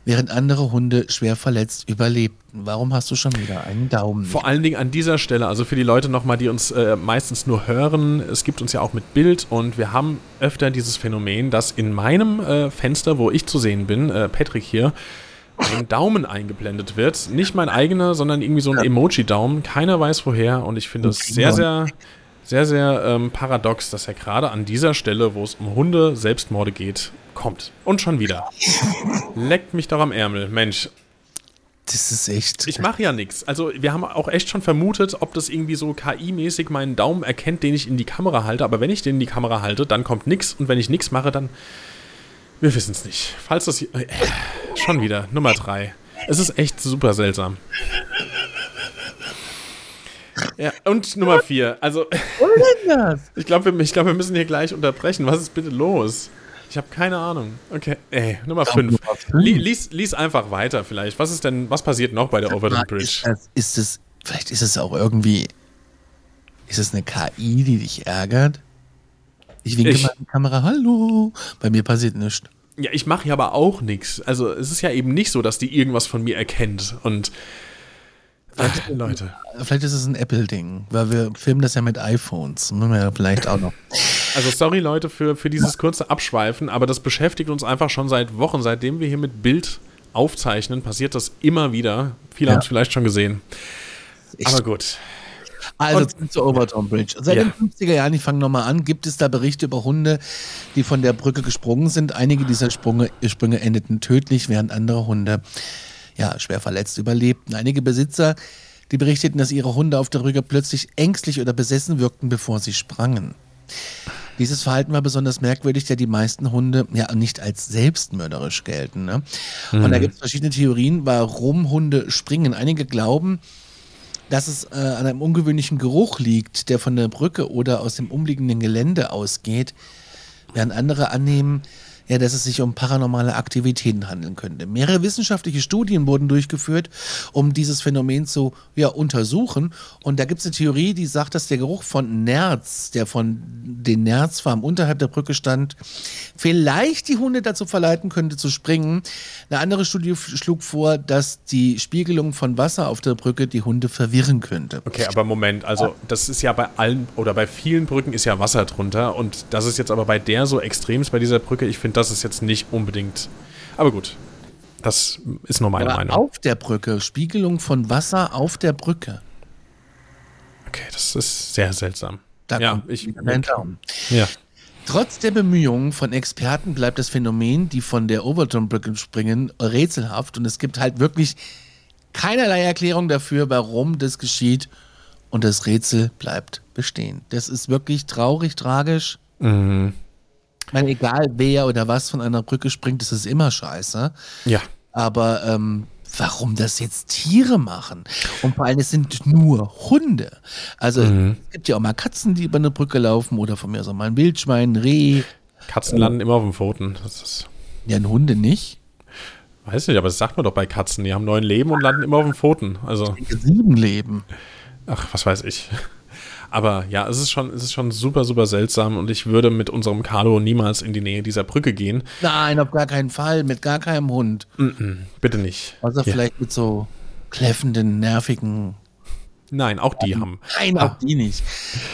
Speaker 1: während andere Hunde schwer verletzt überlebten. Warum hast du schon wieder einen Daumen?
Speaker 2: Vor allen Dingen an dieser Stelle, also für die Leute nochmal, die uns äh, meistens nur hören, es gibt uns ja auch mit Bild und wir haben öfter dieses Phänomen, dass in meinem äh, Fenster, wo ich zu sehen bin, äh, Patrick hier, ein Daumen eingeblendet wird. Nicht mein eigener, sondern irgendwie so ein Emoji-Daumen. Keiner weiß woher und ich finde es sehr, sehr, sehr, sehr ähm, paradox, dass er gerade an dieser Stelle, wo es um Hunde Selbstmorde geht, kommt. Und schon wieder. Leckt mich doch am Ärmel. Mensch,
Speaker 1: Das ist echt.
Speaker 2: ich mache ja nichts. Also wir haben auch echt schon vermutet, ob das irgendwie so KI-mäßig meinen Daumen erkennt, den ich in die Kamera halte. Aber wenn ich den in die Kamera halte, dann kommt nichts. Und wenn ich nichts mache, dann... Wir wissen es nicht. Falls das... Äh, schon wieder. Nummer drei. Es ist echt super seltsam. Ja, und Nummer vier. Also, ich glaube, wir, ich glaub, wir müssen hier gleich unterbrechen. Was ist bitte los? Ich habe keine Ahnung. Okay, ey, Nummer fünf.
Speaker 1: Nummer fünf.
Speaker 2: Li lies, lies einfach weiter vielleicht. Was ist denn, was passiert noch bei der Overton Bridge?
Speaker 1: Ist es, vielleicht ist es auch irgendwie, ist es eine KI, die dich ärgert? Ich winke
Speaker 2: Ich-
Speaker 1: mal in die Kamera, hallo. Bei mir passiert nichts.
Speaker 2: Ja, ich mache ja aber auch nichts. Also es ist ja eben nicht so, dass die irgendwas von mir erkennt. Und Ach, Leute.
Speaker 1: Vielleicht ist es ein Apple-Ding, weil wir filmen das ja mit iPhones. Müssen wir ja vielleicht auch noch.
Speaker 2: Also sorry Leute für, für dieses kurze Abschweifen, aber das beschäftigt uns einfach schon seit Wochen. Seitdem wir hier mit Bild aufzeichnen, passiert das immer wieder. Viele
Speaker 1: Ja.
Speaker 2: haben es vielleicht schon gesehen.
Speaker 1: Ich-
Speaker 2: Aber gut.
Speaker 1: Also zurück zur Overton Bridge. Seit
Speaker 2: Ja.
Speaker 1: den 50er Jahren, ich fange nochmal an, gibt es da Berichte über Hunde, die von der Brücke gesprungen sind. Einige dieser Sprünge, Sprünge endeten tödlich, während andere Hunde ja, schwer verletzt überlebten. Einige Besitzer, die berichteten, dass ihre Hunde auf der Brücke plötzlich ängstlich oder besessen wirkten, bevor sie sprangen. Dieses Verhalten war besonders merkwürdig, da die meisten Hunde ja nicht als selbstmörderisch gelten. Ne? Und da gibt es verschiedene Theorien, warum Hunde springen. Einige glauben, dass es äh, an einem ungewöhnlichen Geruch liegt, der von der Brücke oder aus dem umliegenden Gelände ausgeht, während andere annehmen, ja, dass es sich um paranormale Aktivitäten handeln könnte. Mehrere wissenschaftliche Studien wurden durchgeführt, um dieses Phänomen zu ja, untersuchen. Und da gibt es eine Theorie, die sagt, dass der Geruch von Nerz, der von den Nerzfarmen unterhalb der Brücke stand, vielleicht die Hunde dazu verleiten könnte zu springen. Eine andere Studie schlug vor, dass die Spiegelung von Wasser auf der Brücke die Hunde verwirren könnte.
Speaker 2: Okay, aber Moment, also das ist ja bei allen oder bei vielen Brücken ist ja Wasser drunter und das ist jetzt aber bei der so extrem bei dieser Brücke, ich finde, das ist jetzt nicht unbedingt. Aber gut, das ist nur meine
Speaker 1: Aber
Speaker 2: Meinung.
Speaker 1: auf der Brücke, Spiegelung von Wasser auf der Brücke.
Speaker 2: Okay, das ist sehr seltsam.
Speaker 1: Da
Speaker 2: ja,
Speaker 1: kommt
Speaker 2: ich,
Speaker 1: dein Daumen.
Speaker 2: ja.
Speaker 1: Trotz der Bemühungen von Experten bleibt das Phänomen, die von der Overton-Brücke springen, rätselhaft und es gibt halt wirklich keinerlei Erklärung dafür, warum das geschieht und das Rätsel bleibt bestehen. Das ist wirklich traurig, tragisch.
Speaker 2: Mhm.
Speaker 1: Ich meine, egal wer oder was von einer Brücke springt, das ist immer scheiße.
Speaker 2: Ja.
Speaker 1: Aber ähm, warum das jetzt Tiere machen? Und vor allem, es sind nur Hunde. Also
Speaker 2: Mhm.
Speaker 1: es gibt ja auch mal Katzen, die über eine Brücke laufen oder von mir aus auch mal ein Wildschwein, ein Reh.
Speaker 2: Katzen landen immer auf den Pfoten. Das ist,
Speaker 1: Ja, ein Hunde nicht.
Speaker 2: weiß nicht, aber das sagt man doch bei Katzen. Die haben neun Leben und landen immer auf den Pfoten. Also,
Speaker 1: Sieben Leben.
Speaker 2: ach, was weiß ich. Aber ja, es ist schon, es ist schon super, super seltsam und ich würde mit unserem Carlo niemals in die Nähe dieser Brücke gehen.
Speaker 1: Nein, auf gar keinen Fall, mit gar keinem Hund.
Speaker 2: Bitte nicht.
Speaker 1: Außer
Speaker 2: Ja.
Speaker 1: vielleicht mit so kläffenden, nervigen.
Speaker 2: Nein, auch die haben.
Speaker 1: Nein, auch die nicht.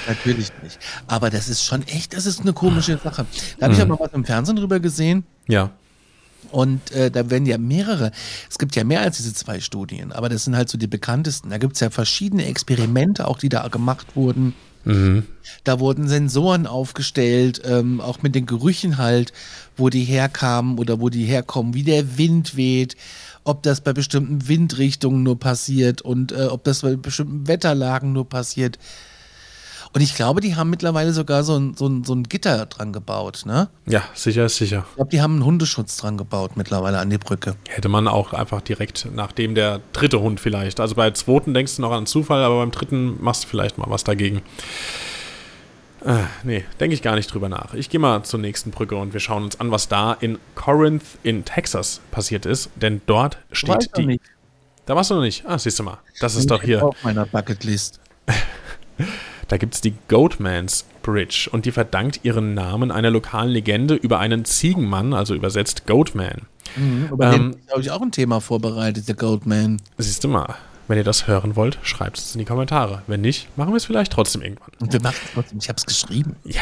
Speaker 1: Natürlich nicht. Aber das ist schon echt, das ist eine komische Sache. Da habe ich auch mal was im Fernsehen drüber gesehen.
Speaker 2: Ja.
Speaker 1: Und äh, da werden ja mehrere, es gibt ja mehr als diese zwei Studien, aber das sind halt so die bekanntesten. Da gibt es ja verschiedene Experimente, auch die da gemacht wurden. Da wurden Sensoren aufgestellt, ähm, auch mit den Gerüchen halt, wo die herkamen oder wo die herkommen, wie der Wind weht, ob das bei bestimmten Windrichtungen nur passiert und äh, ob das bei bestimmten Wetterlagen nur passiert. Und ich glaube, die haben mittlerweile sogar so ein, so ein, so ein Gitter dran gebaut, ne?
Speaker 2: Ja, sicher ist sicher.
Speaker 1: Ich glaube, die haben einen Hundeschutz dran gebaut mittlerweile an die Brücke.
Speaker 2: Hätte man auch einfach direkt nachdem der dritte Hund vielleicht. Also bei zweiten denkst du noch an Zufall, aber beim dritten machst du vielleicht mal was dagegen. Äh, nee, denke ich gar nicht drüber nach. Ich gehe mal zur nächsten Brücke und wir schauen uns an, was da in Corinth in Texas passiert ist. Denn dort steht
Speaker 1: Weiß
Speaker 2: die.
Speaker 1: nicht.
Speaker 2: Da warst du noch nicht. Ah, siehst du mal. Das ist doch hier.
Speaker 1: Auf meiner Bucketlist.
Speaker 2: Da gibt es die Goatman's Bridge und die verdankt ihren Namen einer lokalen Legende über einen Ziegenmann, also übersetzt Goatman.
Speaker 1: Mhm, über ähm, den habe ich auch ein Thema vorbereitet, der Goatman.
Speaker 2: Siehst du mal. Wenn ihr das hören wollt, schreibt es in die Kommentare. Wenn nicht, machen wir es vielleicht trotzdem irgendwann.
Speaker 1: Und wir machen es trotzdem. Ich habe es geschrieben.
Speaker 2: Ja.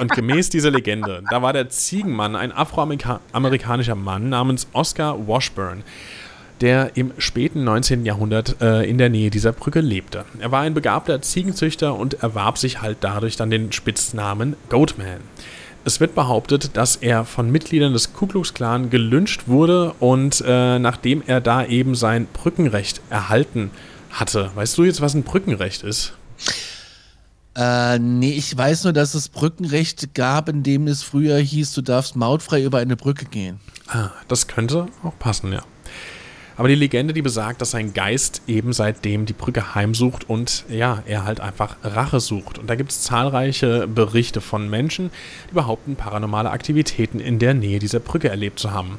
Speaker 2: Und gemäß dieser Legende, da war der Ziegenmann ein afroamerikanischer Mann namens Oscar Washburn, der im späten 19. Jahrhundert äh, in der Nähe dieser Brücke lebte. Er war ein begabter Ziegenzüchter und erwarb sich halt dadurch dann den Spitznamen Goatman. Es wird behauptet, dass er von Mitgliedern des Ku Klux Klan gelünscht wurde und äh, nachdem er da eben sein Brückenrecht erhalten hatte. Weißt du jetzt, was ein Brückenrecht ist?
Speaker 1: Äh, nee, ich weiß nur, dass es Brückenrecht gab, in dem es früher hieß, du darfst mautfrei über eine Brücke gehen.
Speaker 2: Ah, das könnte auch passen, ja. Aber die Legende, die besagt, dass sein Geist eben seitdem die Brücke heimsucht und ja, er halt einfach Rache sucht. Und da gibt es zahlreiche Berichte von Menschen, die behaupten, paranormale Aktivitäten in der Nähe dieser Brücke erlebt zu haben.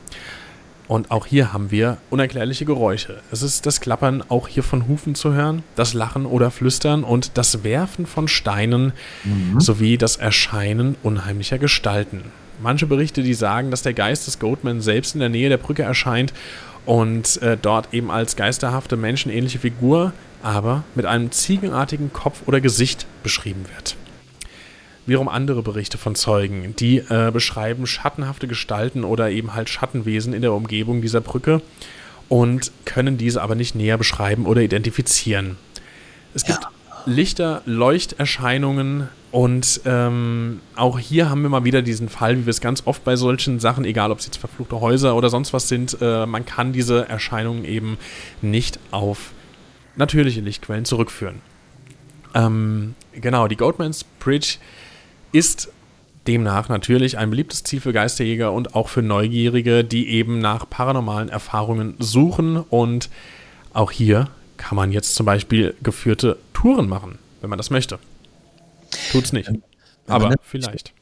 Speaker 2: Und auch hier haben wir unerklärliche Geräusche. Es ist das Klappern auch hier von Hufen zu hören, das Lachen oder Flüstern und das Werfen von Steinen mhm. sowie das Erscheinen unheimlicher Gestalten. Manche Berichte, die sagen, dass der Geist des Goatman selbst in der Nähe der Brücke erscheint und äh, dort eben als geisterhafte menschenähnliche Figur, aber mit einem ziegenartigen Kopf oder Gesicht beschrieben wird. Wiederum andere Berichte von Zeugen, die äh, beschreiben schattenhafte Gestalten oder eben halt Schattenwesen in der Umgebung dieser Brücke und können diese aber nicht näher beschreiben oder identifizieren. Es gibt ja. Lichter, Leuchterscheinungen und ähm, auch hier haben wir mal wieder diesen Fall, wie wir es ganz oft bei solchen Sachen, egal ob es jetzt verfluchte Häuser oder sonst was sind, äh, man kann diese Erscheinungen eben nicht auf natürliche Lichtquellen zurückführen. Ähm, genau, die Goatman's Bridge ist demnach natürlich ein beliebtes Ziel für Geisterjäger und auch für Neugierige, die eben nach paranormalen Erfahrungen suchen und auch hier kann man jetzt zum Beispiel geführte Touren machen, wenn man das möchte. Tut's nicht. Aber vielleicht.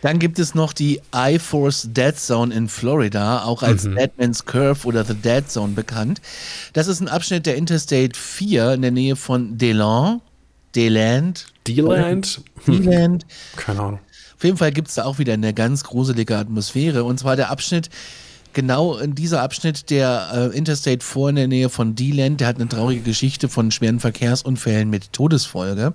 Speaker 1: Dann gibt es noch die I-Force Dead Zone in Florida, auch als mhm. Deadman's Curve oder The Dead Zone bekannt. Das ist ein Abschnitt der Interstate 4 in der Nähe von DeLand. DeLand.
Speaker 2: DeLand?
Speaker 1: DeLand. Hm.
Speaker 2: Keine Ahnung.
Speaker 1: Auf jeden Fall gibt es da auch wieder eine ganz gruselige Atmosphäre. Und zwar der Abschnitt, genau in dieser Abschnitt der äh, Interstate 4 in der Nähe von D-Land, der hat eine traurige Geschichte von schweren Verkehrsunfällen mit Todesfolge.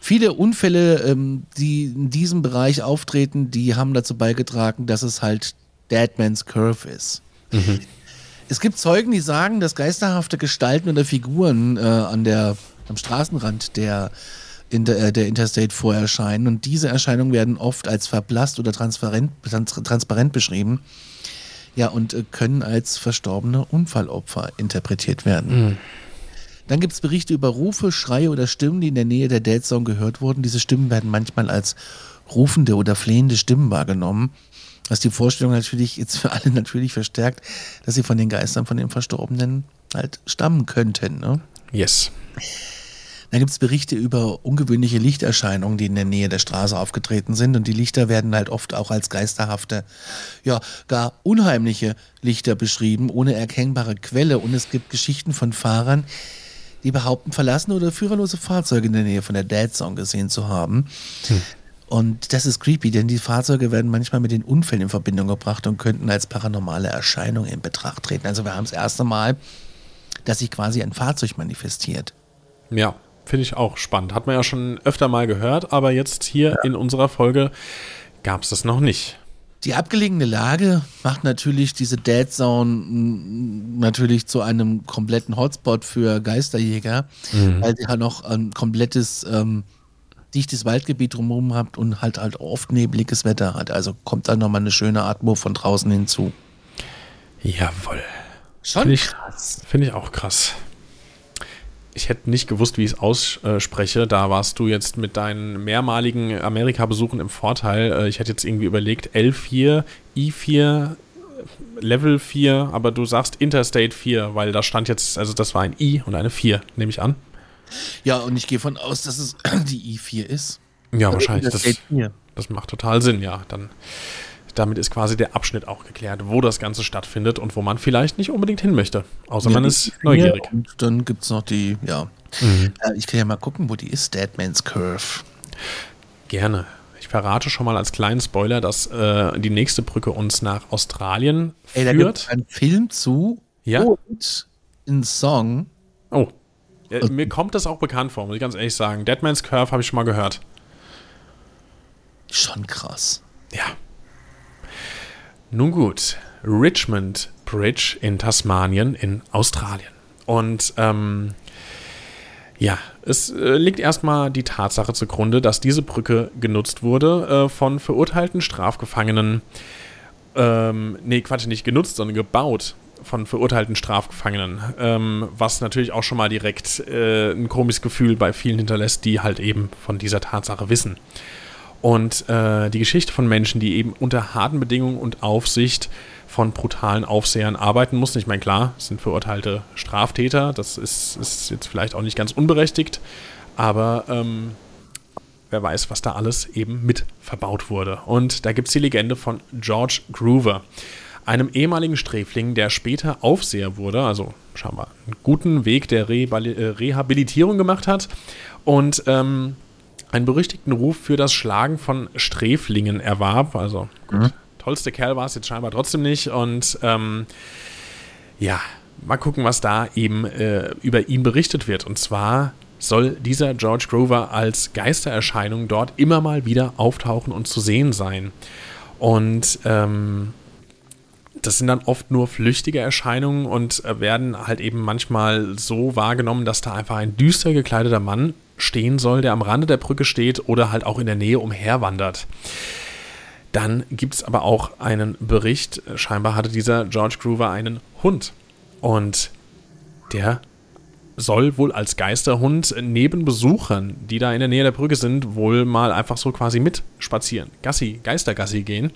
Speaker 1: Viele Unfälle, ähm, die in diesem Bereich auftreten, die haben dazu beigetragen, dass es halt Deadman's Curve ist. Mhm. Es gibt Zeugen, die sagen, dass geisterhafte Gestalten oder Figuren äh, an der, am Straßenrand der, in der, äh, der Interstate vorerscheinen und diese Erscheinungen werden oft als verblasst oder transparent, trans transparent beschrieben. Ja, und äh, können als verstorbene Unfallopfer interpretiert werden. Mhm. Dann gibt es Berichte über Rufe, Schreie oder Stimmen, die in der Nähe der Dead Zone gehört wurden. Diese Stimmen werden manchmal als rufende oder flehende Stimmen wahrgenommen. Was die Vorstellung natürlich jetzt für alle natürlich verstärkt, dass sie von den Geistern von den Verstorbenen halt stammen könnten. Ne?
Speaker 2: Yes.
Speaker 1: Dann gibt es Berichte über ungewöhnliche Lichterscheinungen, die in der Nähe der Straße aufgetreten sind. Und die Lichter werden halt oft auch als geisterhafte, ja, gar unheimliche Lichter beschrieben, ohne erkennbare Quelle. Und es gibt Geschichten von Fahrern, die behaupten, verlassene oder führerlose Fahrzeuge in der Nähe von der Dead Song gesehen zu haben. Hm. Und das ist creepy, denn die Fahrzeuge werden manchmal mit den Unfällen in Verbindung gebracht und könnten als paranormale Erscheinung in Betracht treten. Also wir haben das erste Mal, dass sich quasi ein Fahrzeug manifestiert.
Speaker 2: Ja, Finde ich auch spannend. Hat man ja schon öfter mal gehört, aber jetzt hier ja. in unserer Folge gab es das noch nicht.
Speaker 1: Die abgelegene Lage macht natürlich diese Dead Zone natürlich zu einem kompletten Hotspot für Geisterjäger, mhm. weil sie halt noch ein komplettes ähm, dichtes Waldgebiet drumherum habt und halt halt oft nebliges Wetter hat. Also kommt da nochmal eine schöne Atmo von draußen hinzu.
Speaker 2: Jawohl.
Speaker 1: Schon
Speaker 2: Find ich,
Speaker 1: krass.
Speaker 2: Finde ich auch krass ich hätte nicht gewusst, wie ich es ausspreche. Da warst du jetzt mit deinen mehrmaligen Amerika-Besuchen im Vorteil. Äh, ich hätte jetzt irgendwie überlegt, L4, I4, Level 4, aber du sagst Interstate 4, weil da stand jetzt, also das war ein I und eine 4, nehme ich an.
Speaker 1: Ja, und ich gehe von aus, dass es die I4 ist.
Speaker 2: Ja, wahrscheinlich. Das, das macht total Sinn, ja. Dann damit ist quasi der Abschnitt auch geklärt, wo das Ganze stattfindet und wo man vielleicht nicht unbedingt hin möchte. Außer ja, man ist neugierig.
Speaker 1: Und dann gibt es noch die, ja, Äh, ich kann ja mal gucken, wo die ist, Deadman's Curve.
Speaker 2: Gerne. Ich verrate schon mal als kleinen Spoiler, dass äh, die nächste Brücke uns nach Australien
Speaker 1: Ey, da
Speaker 2: führt.
Speaker 1: einen Film zu
Speaker 2: Ja.
Speaker 1: und einen Song.
Speaker 2: Oh. Ja, mir kommt das auch bekannt vor, muss ich ganz ehrlich sagen. Deadman's Curve habe ich schon mal gehört.
Speaker 1: Schon krass.
Speaker 2: Ja. Nun gut. Richmond Bridge in Tasmanien in Australien. Und ähm, ja, es äh, liegt erstmal die Tatsache zugrunde, dass diese Brücke genutzt wurde äh, von verurteilten Strafgefangenen. Ähm, nee, Quatsch, nicht genutzt, sondern gebaut von verurteilten Strafgefangenen. Ähm, was natürlich auch schon mal direkt äh, ein komisches Gefühl bei vielen hinterlässt, die halt eben von dieser Tatsache wissen. Und äh, die Geschichte von Menschen, die eben unter harten Bedingungen und Aufsicht von brutalen Aufsehern arbeiten mussten. Ich meine, klar, es sind verurteilte Straftäter, das ist, ist jetzt vielleicht auch nicht ganz unberechtigt, aber ähm, wer weiß, was da alles eben mit verbaut wurde. Und da gibt es die Legende von George Groover, einem ehemaligen Sträfling, der später Aufseher wurde, also scheinbar einen guten Weg der Rebali- äh, Rehabilitierung gemacht hat und ähm, einen berüchtigten Ruf für das Schlagen von Sträflingen erwarb. Also gut, tollste Kerl war es jetzt scheinbar trotzdem nicht. Und ähm, ja, mal gucken, was da eben äh, über ihn berichtet wird. Und zwar soll dieser George Grover als Geistererscheinung dort immer mal wieder auftauchen und zu sehen sein. Und ähm, das sind dann oft nur flüchtige Erscheinungen und äh, werden halt eben manchmal so wahrgenommen, dass da einfach ein düster gekleideter Mann stehen soll, der am Rande der Brücke steht oder halt auch in der Nähe umherwandert. Dann gibt es aber auch einen Bericht, scheinbar hatte dieser George Groover einen Hund und der soll wohl als Geisterhund neben Besuchern, die da in der Nähe der Brücke sind, wohl mal einfach so quasi mit spazieren, Gassi, Geistergassi gehen.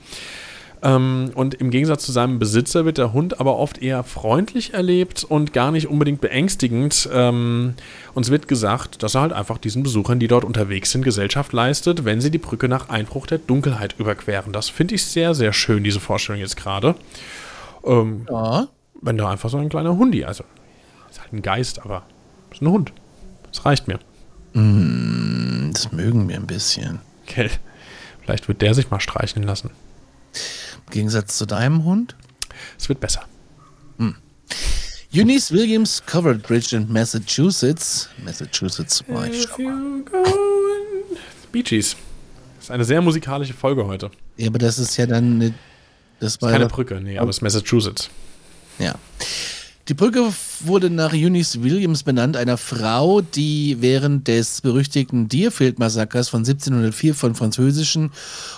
Speaker 2: Ähm, und im Gegensatz zu seinem Besitzer wird der Hund aber oft eher freundlich erlebt und gar nicht unbedingt beängstigend. Ähm, uns wird gesagt, dass er halt einfach diesen Besuchern, die dort unterwegs sind, Gesellschaft leistet, wenn sie die Brücke nach Einbruch der Dunkelheit überqueren. Das finde ich sehr, sehr schön, diese Vorstellung jetzt gerade. Ähm,
Speaker 1: Ja.
Speaker 2: wenn da einfach so ein kleiner Hundi, also ist halt ein Geist, aber ist ein Hund. Das reicht mir.
Speaker 1: Das mögen wir ein bisschen.
Speaker 2: Okay. Vielleicht wird der sich mal streicheln lassen.
Speaker 1: Im Gegensatz zu deinem Hund.
Speaker 2: Es wird besser.
Speaker 1: Eunice Williams Covered Bridge in Massachusetts. Massachusetts war ich schon mal.
Speaker 2: Bee Gees. Das ist eine sehr musikalische Folge heute.
Speaker 1: Ja, aber das ist ja dann eine, das war
Speaker 2: Keine
Speaker 1: ja,
Speaker 2: Brücke, nee, aber es ist Massachusetts.
Speaker 1: ja. Die Brücke wurde nach Eunice Williams benannt, einer Frau, die während des berüchtigten Deerfield-Massakers von 1704 von französischen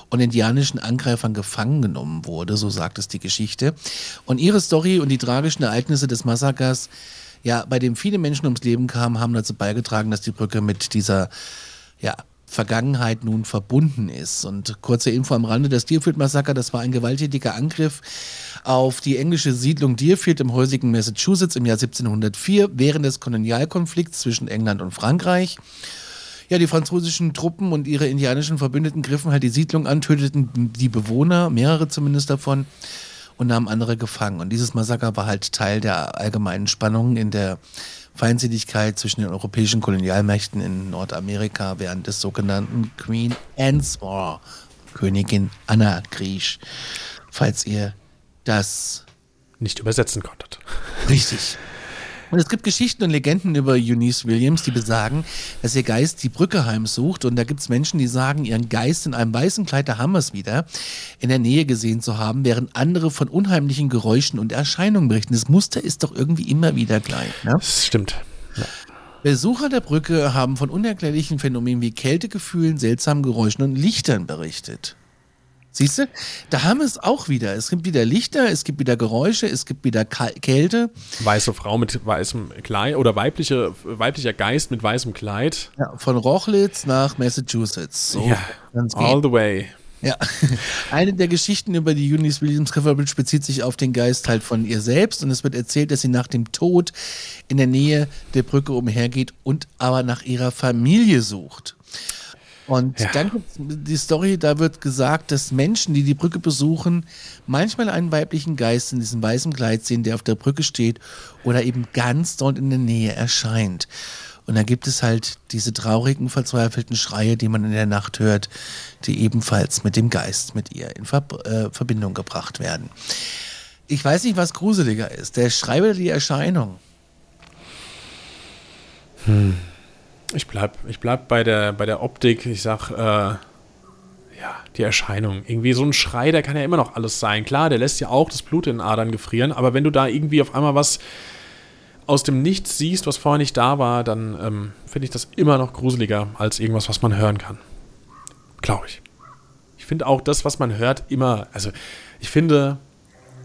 Speaker 1: und indianischen Angreifern gefangen genommen wurde, so sagt es die Geschichte. Und ihre Story und die tragischen Ereignisse des Massakers, ja, bei dem viele Menschen ums Leben kamen, haben dazu beigetragen, dass die Brücke mit dieser, ja, Vergangenheit nun verbunden ist. Und kurze Info am Rande, das Deerfield-Massaker, das war ein gewalttätiger Angriff auf die englische Siedlung Deerfield im häusigen Massachusetts im Jahr 1704 während des Kolonialkonflikts zwischen England und Frankreich. Ja, die französischen Truppen und ihre indianischen Verbündeten griffen halt die Siedlung an, töteten die Bewohner, mehrere zumindest davon, und nahmen andere gefangen. Und dieses Massaker war halt Teil der allgemeinen Spannungen in der Feindseligkeit zwischen den europäischen Kolonialmächten in Nordamerika während des sogenannten Queen Anne's War, Königin Anna Krieg, falls ihr das
Speaker 2: Nicht übersetzen konntet.
Speaker 1: Richtig. Und es gibt Geschichten und Legenden über Eunice Williams, die besagen, dass ihr Geist die Brücke heimsucht. Und da gibt es Menschen, die sagen, ihren Geist in einem weißen Kleid der Hammers wieder in der Nähe gesehen zu haben, während andere von unheimlichen Geräuschen und Erscheinungen berichten. Das Muster ist doch irgendwie immer wieder gleich. Ne?
Speaker 2: Das stimmt.
Speaker 1: Besucher der Brücke haben von unerklärlichen Phänomenen wie Kältegefühlen, seltsamen Geräuschen und Lichtern berichtet. Siehst du, da haben wir es auch wieder. Es gibt wieder Lichter, es gibt wieder Geräusche, es gibt wieder Kälte.
Speaker 2: Weiße Frau mit weißem Kleid oder weibliche, weiblicher Geist mit weißem Kleid.
Speaker 1: Ja, von Rochlitz nach Massachusetts. So
Speaker 2: ja, all the way.
Speaker 1: Ja. Eine der Geschichten über die Eunice Williams Coverbridge bezieht sich auf den Geist halt von ihr selbst und es wird erzählt, dass sie nach dem Tod in der Nähe der Brücke umhergeht und aber nach ihrer Familie sucht. Und
Speaker 2: Ja.
Speaker 1: dann gibt's die Story, da wird gesagt, dass Menschen, die die Brücke besuchen, manchmal einen weiblichen Geist in diesem weißen Kleid sehen, der auf der Brücke steht oder eben ganz dort in der Nähe erscheint. Und dann gibt es halt diese traurigen, verzweifelten Schreie, die man in der Nacht hört, die ebenfalls mit dem Geist, mit ihr in Ver äh, Verbindung gebracht werden. Ich weiß nicht, was gruseliger ist, der Schrei oder die Erscheinung.
Speaker 2: Ich bleib, ich bleib bei der, bei der Optik. Ich sag, äh, ja, die Erscheinung. Irgendwie so ein Schrei, der kann ja immer noch alles sein. Klar, der lässt ja auch das Blut in den Adern gefrieren, aber wenn du da irgendwie auf einmal was aus dem Nichts siehst, was vorher nicht da war, dann ähm, finde ich das immer noch gruseliger als irgendwas, was man hören kann. Glaube ich. Ich finde auch das, was man hört, immer, also ich finde,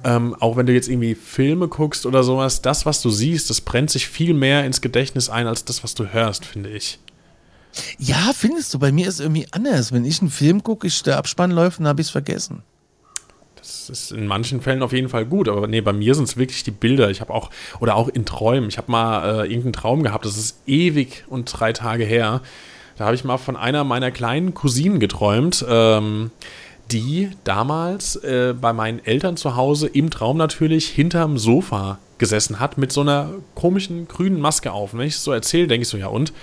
Speaker 2: ähm, auch wenn du jetzt irgendwie Filme guckst oder sowas, das, was du siehst, das brennt sich viel mehr ins Gedächtnis ein, als das, was du hörst, finde ich.
Speaker 1: Ja, findest du, bei mir ist es irgendwie anders. Wenn ich einen Film gucke, ich, der Abspann läuft, dann habe ich es vergessen.
Speaker 2: Das ist in manchen Fällen auf jeden Fall gut, aber nee, bei mir sind es wirklich die Bilder. Ich habe auch, oder auch in Träumen, ich habe mal äh, irgendeinen Traum gehabt, das ist ewig und drei Tage her. Da habe ich mal von einer meiner kleinen Cousinen geträumt, ähm, die damals äh, bei meinen Eltern zu Hause im Traum natürlich hinterm Sofa gesessen hat mit so einer komischen grünen Maske auf. Und wenn ich es so erzähle, denke ich so, ja und?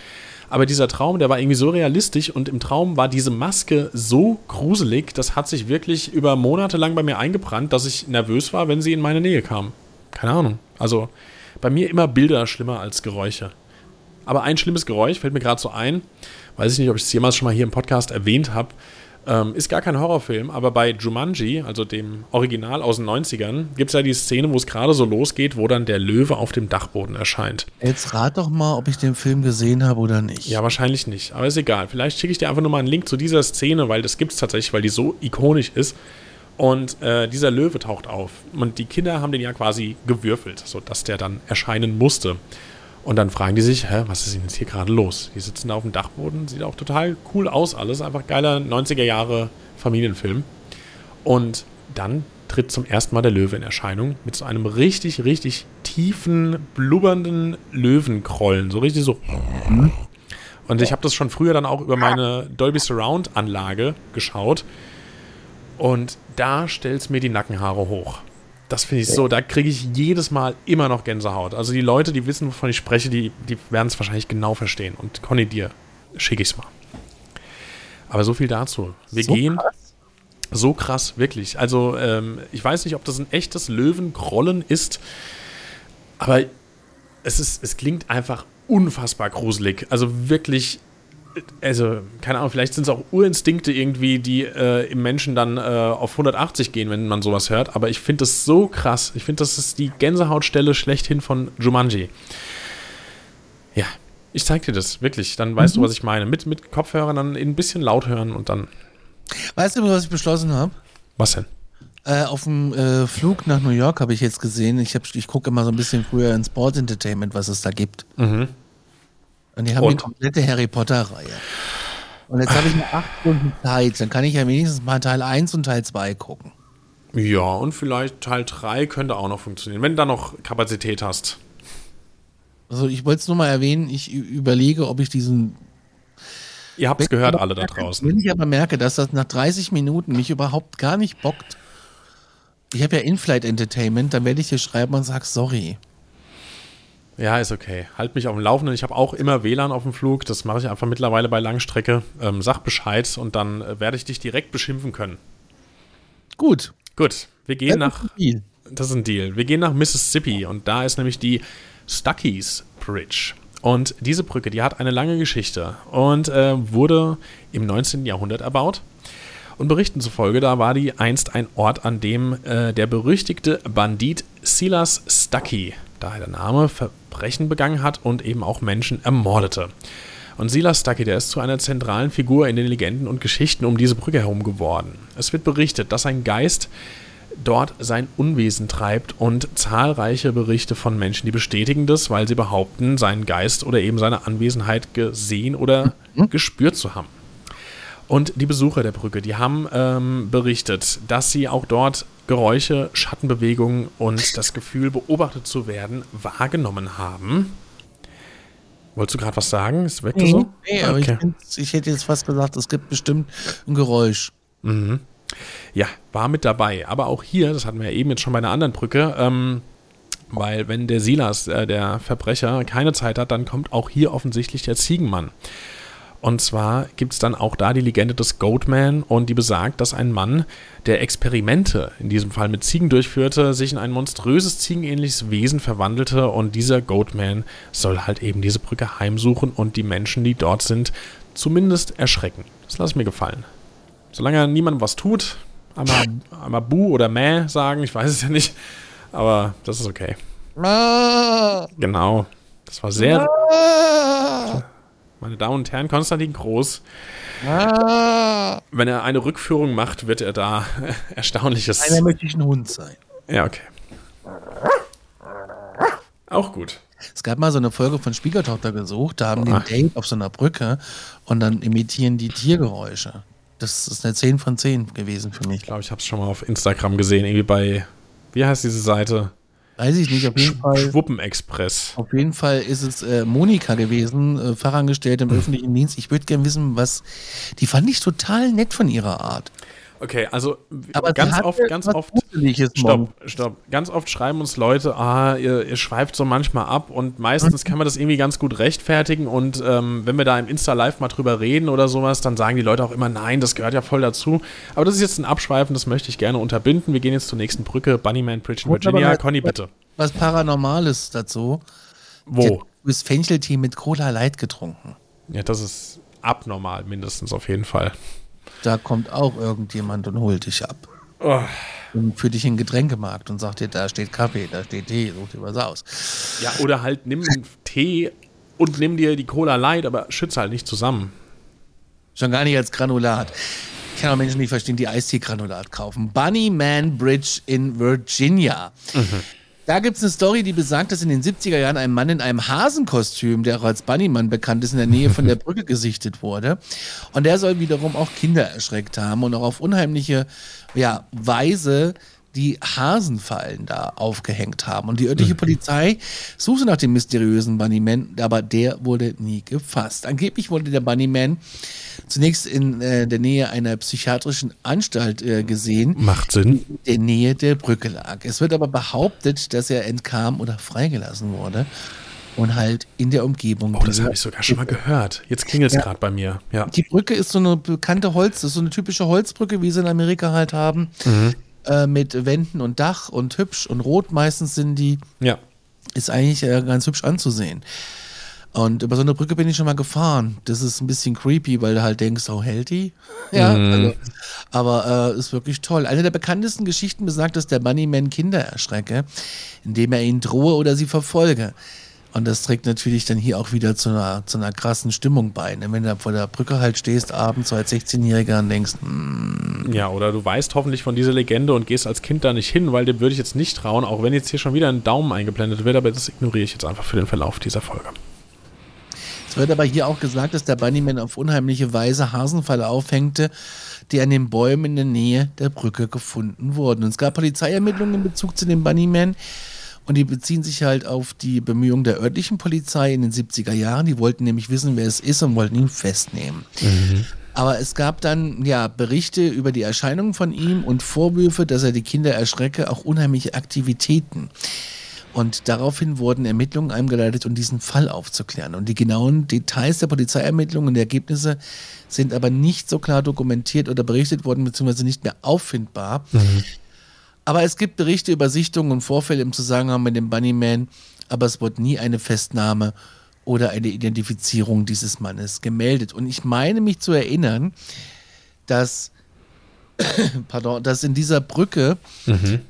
Speaker 2: Aber dieser Traum, der war irgendwie so realistisch und im Traum war diese Maske so gruselig, das hat sich wirklich über Monate lang bei mir eingebrannt, dass ich nervös war, wenn sie in meine Nähe kam. Keine Ahnung. Also bei mir immer Bilder schlimmer als Geräusche. Aber ein schlimmes Geräusch fällt mir gerade so ein. Weiß ich nicht, ob ich es jemals schon mal hier im Podcast erwähnt habe. Ähm, ist gar kein Horrorfilm, aber bei Jumanji, also dem Original aus den 90ern, gibt es ja die Szene, wo es gerade so losgeht, wo dann der Löwe auf dem Dachboden erscheint.
Speaker 1: Jetzt rat doch mal, ob ich den Film gesehen habe oder nicht.
Speaker 2: Ja, wahrscheinlich nicht, aber ist egal. Vielleicht schicke ich dir einfach nur mal einen Link zu dieser Szene, weil das gibt es tatsächlich, weil die so ikonisch ist. Und äh, dieser Löwe taucht auf. Und die Kinder haben den ja quasi gewürfelt, sodass der dann erscheinen musste. Und dann fragen die sich, hä, was ist denn jetzt hier gerade los? Die sitzen da auf dem Dachboden, sieht auch total cool aus alles, einfach geiler 90er Jahre Familienfilm. Und dann tritt zum ersten Mal der Löwe in Erscheinung mit so einem richtig, richtig tiefen, blubbernden Löwenkrollen. So richtig so. Und ich habe das schon früher dann auch über meine Dolby Surround Anlage geschaut. Und da stellt es mir die Nackenhaare hoch. Das finde ich so, da kriege ich jedes Mal immer noch Gänsehaut. Also die Leute, die wissen, wovon ich spreche, die, die werden es wahrscheinlich genau verstehen. Und Conny, dir schicke ich es mal. Aber so viel dazu. Wir
Speaker 1: So
Speaker 2: gehen.
Speaker 1: krass?
Speaker 2: So krass, wirklich. Also, ähm, ich weiß nicht, ob das ein echtes Löwenkrollen ist, aber es, ist, es klingt einfach unfassbar gruselig. Also wirklich, also, keine Ahnung, vielleicht sind es auch Urinstinkte irgendwie, die äh, im Menschen dann äh, auf 180 gehen, wenn man sowas hört. Aber ich finde das so krass. Ich finde, das ist die Gänsehautstelle schlechthin von Jumanji. Ja, ich zeig dir das, wirklich. Dann weißt du, was ich meine. Mit, mit Kopfhörern dann ein bisschen laut hören und dann.
Speaker 1: Weißt du, was ich beschlossen habe?
Speaker 2: Was denn?
Speaker 1: Äh, auf dem äh, Flug nach New York habe ich jetzt gesehen, ich, hab- ich gucke immer so ein bisschen früher in Sport Entertainment, was es da gibt. Und die haben
Speaker 2: Und?
Speaker 1: die komplette Harry Potter-Reihe. Und jetzt habe ich nur acht Stunden Zeit, dann kann ich ja wenigstens mal Teil 1 und Teil 2 gucken.
Speaker 2: Ja, und vielleicht Teil 3 könnte auch noch funktionieren, wenn du da noch Kapazität hast.
Speaker 1: Also ich wollte es nur mal erwähnen, ich überlege, ob ich diesen...
Speaker 2: Ihr habt es gehört, alle da draußen.
Speaker 1: Wenn ich aber merke, dass das nach 30 Minuten mich überhaupt gar nicht bockt, ich habe ja In-Flight Entertainment, dann werde ich dir schreiben und sag sorry.
Speaker 2: Ja, ist okay. Halt mich auf dem Laufenden. Ich habe auch immer WLAN auf dem Flug. Das mache ich einfach mittlerweile bei Langstrecke. Ähm, sag Bescheid und dann äh, werde ich dich direkt beschimpfen können.
Speaker 1: Gut.
Speaker 2: Gut, wir gehen
Speaker 1: Das
Speaker 2: nach.
Speaker 1: ist.
Speaker 2: Das ist ein Deal. Wir gehen nach Mississippi und da ist nämlich die Stuckey's Bridge. Und diese Brücke, die hat eine lange Geschichte und äh, wurde im 19. Jahrhundert erbaut. Und Berichten zufolge, da war die einst ein Ort, an dem äh, der berüchtigte Bandit Silas Stuckey, daher der Name, Verbrechen begangen hat und eben auch Menschen ermordete. Und Silas Stuckey, der ist zu einer zentralen Figur in den Legenden und Geschichten um diese Brücke herum geworden. Es wird berichtet, dass ein Geist dort sein Unwesen treibt und zahlreiche Berichte von Menschen, die bestätigen das, weil sie behaupten, seinen Geist oder eben seine Anwesenheit gesehen oder gespürt zu haben. Und die Besucher der Brücke, die haben ähm, berichtet, dass sie auch dort Geräusche, Schattenbewegungen und das Gefühl, beobachtet zu werden, wahrgenommen haben. Wolltest du gerade was sagen? Ist weg
Speaker 1: Nee,
Speaker 2: so?
Speaker 1: nee aber ich,
Speaker 2: Okay.
Speaker 1: find's- ich hätte jetzt fast gesagt, es gibt bestimmt ein Geräusch.
Speaker 2: Ja, war mit dabei. Aber auch hier, das hatten wir ja eben jetzt schon bei einer anderen Brücke, ähm, Weil wenn der Silas, äh, der Verbrecher, keine Zeit hat, dann kommt auch hier offensichtlich der Ziegenmann. Und zwar gibt es dann auch da die Legende des Goatman und die besagt, dass ein Mann, der Experimente, in diesem Fall mit Ziegen durchführte, sich in ein monströses ziegenähnliches Wesen verwandelte und dieser Goatman soll halt eben diese Brücke heimsuchen und die Menschen, die dort sind, zumindest erschrecken. Das lasse ich mir gefallen. Solange niemand was tut, einmal, einmal Bu oder Mäh sagen, ich weiß es ja nicht, aber das ist okay. Genau. Das war sehr. Meine Damen und Herren, Konstantin Groß. Wenn er eine Rückführung macht, wird er da Erstaunliches.
Speaker 1: Einer möchte ich ein Hund sein.
Speaker 2: Ja, okay. Auch gut.
Speaker 1: Es gab mal so eine Folge von Schwiegertochter gesucht, da haben die ein Date auf so einer Brücke und dann imitieren die Tiergeräusche. Das ist eine 10 von 10 gewesen für mich.
Speaker 2: Ich glaube, ich habe es schon mal auf Instagram gesehen, irgendwie bei, wie heißt diese Seite?
Speaker 1: Weiß ich nicht, auf jeden Fall.
Speaker 2: Schwuppenexpress.
Speaker 1: Auf jeden Fall ist es äh, Monika gewesen, äh, Fachangestellte im öffentlichen Dienst. Ich würde gerne wissen, was. Die fand ich total nett von ihrer Art.
Speaker 2: Okay, also
Speaker 1: Aber
Speaker 2: ganz oft, ganz oft. Stopp, stopp. Ganz oft schreiben uns Leute, ah, ihr, ihr schweift so manchmal ab und meistens kann man das irgendwie ganz gut rechtfertigen und ähm, wenn wir da im Insta-Live mal drüber reden oder sowas, dann sagen die Leute auch immer, nein, das gehört ja voll dazu. Aber das ist jetzt ein Abschweifen, das möchte ich gerne unterbinden. Wir gehen jetzt zur nächsten Brücke, Bunnyman Bridge in Virginia. Conny, bitte.
Speaker 1: Was Paranormales dazu.
Speaker 2: Wo?
Speaker 1: Du hast Fencheltee mit Cola Light getrunken.
Speaker 2: Ja, das ist abnormal, mindestens auf jeden Fall.
Speaker 1: Da kommt auch irgendjemand und holt dich ab.
Speaker 2: Oh.
Speaker 1: Und führt dich in den Getränkemarkt und sagt dir, da steht Kaffee, da steht Tee, such dir was aus.
Speaker 2: Ja, oder halt nimm Tee und nimm dir die Cola Light, aber schütze halt nicht zusammen.
Speaker 1: Schon gar nicht als Granulat. Ich kann auch Menschen nicht verstehen, die Eistee-Granulat kaufen. Bunnyman Bridge in Virginia. Da gibt es eine Story, die besagt, dass in den 70er Jahren ein Mann in einem Hasenkostüm, der auch als Bunnyman bekannt ist, in der Nähe von der Brücke gesichtet wurde. Und der soll wiederum auch Kinder erschreckt haben und auch auf unheimliche ja, Weise die Hasenfallen da aufgehängt haben. Und die örtliche Polizei suchte nach dem mysteriösen Bunnyman, aber der wurde nie gefasst. Angeblich wurde der Bunnyman zunächst in äh, der Nähe einer psychiatrischen Anstalt äh, gesehen,
Speaker 2: Macht Sinn.
Speaker 1: in der Nähe der Brücke lag. Es wird aber behauptet, dass er entkam oder freigelassen wurde und halt in der Umgebung.
Speaker 2: Oh, das habe ich sogar schon mal gehört. Jetzt klingelt es
Speaker 1: Ja.
Speaker 2: gerade bei mir. Ja.
Speaker 1: die Brücke ist so eine bekannte Holz, das ist so eine typische Holzbrücke, wie sie in Amerika halt haben, äh, mit Wänden und Dach und hübsch und rot meistens sind die,
Speaker 2: ja.
Speaker 1: ist eigentlich äh, ganz hübsch anzusehen. Und über so eine Brücke bin ich schon mal gefahren. Das ist ein bisschen creepy, weil du halt denkst, oh, hält die? Ja, also, aber äh, ist wirklich toll. Eine der bekanntesten Geschichten besagt, dass der Bunnyman Kinder erschrecke, indem er ihnen drohe oder sie verfolge. Und das trägt natürlich dann hier auch wieder zu einer, zu einer krassen Stimmung bei. Ne? Wenn du vor der Brücke halt stehst abends so als 16-Jähriger und denkst, hm,
Speaker 2: Ja, oder du weißt hoffentlich von dieser Legende und gehst als Kind da nicht hin, weil dem würde ich jetzt nicht trauen, auch wenn jetzt hier schon wieder ein Daumen eingeblendet wird, aber das ignoriere ich jetzt einfach für den Verlauf dieser Folge.
Speaker 1: Es wird aber hier auch gesagt, dass der Bunnyman auf unheimliche Weise Hasenfalle aufhängte, die an den Bäumen in der Nähe der Brücke gefunden wurden. Und es gab Polizeiermittlungen in Bezug zu dem Bunnyman. Und die beziehen sich halt auf die Bemühungen der örtlichen Polizei in den 70er Jahren. Die wollten nämlich wissen, wer es ist und wollten ihn festnehmen. Aber es gab dann ja Berichte über die Erscheinung von ihm und Vorwürfe, dass er die Kinder erschrecke, auch unheimliche Aktivitäten. Und daraufhin wurden Ermittlungen eingeleitet, um diesen Fall aufzuklären. Und die genauen Details der Polizeiermittlungen und die Ergebnisse sind aber nicht so klar dokumentiert oder berichtet worden, beziehungsweise nicht mehr auffindbar. Aber es gibt Berichte über Sichtungen und Vorfälle im Zusammenhang mit dem Bunnyman, aber es wurde nie eine Festnahme oder eine Identifizierung dieses Mannes gemeldet. Und ich meine mich zu erinnern, dass, pardon, dass in dieser Brücke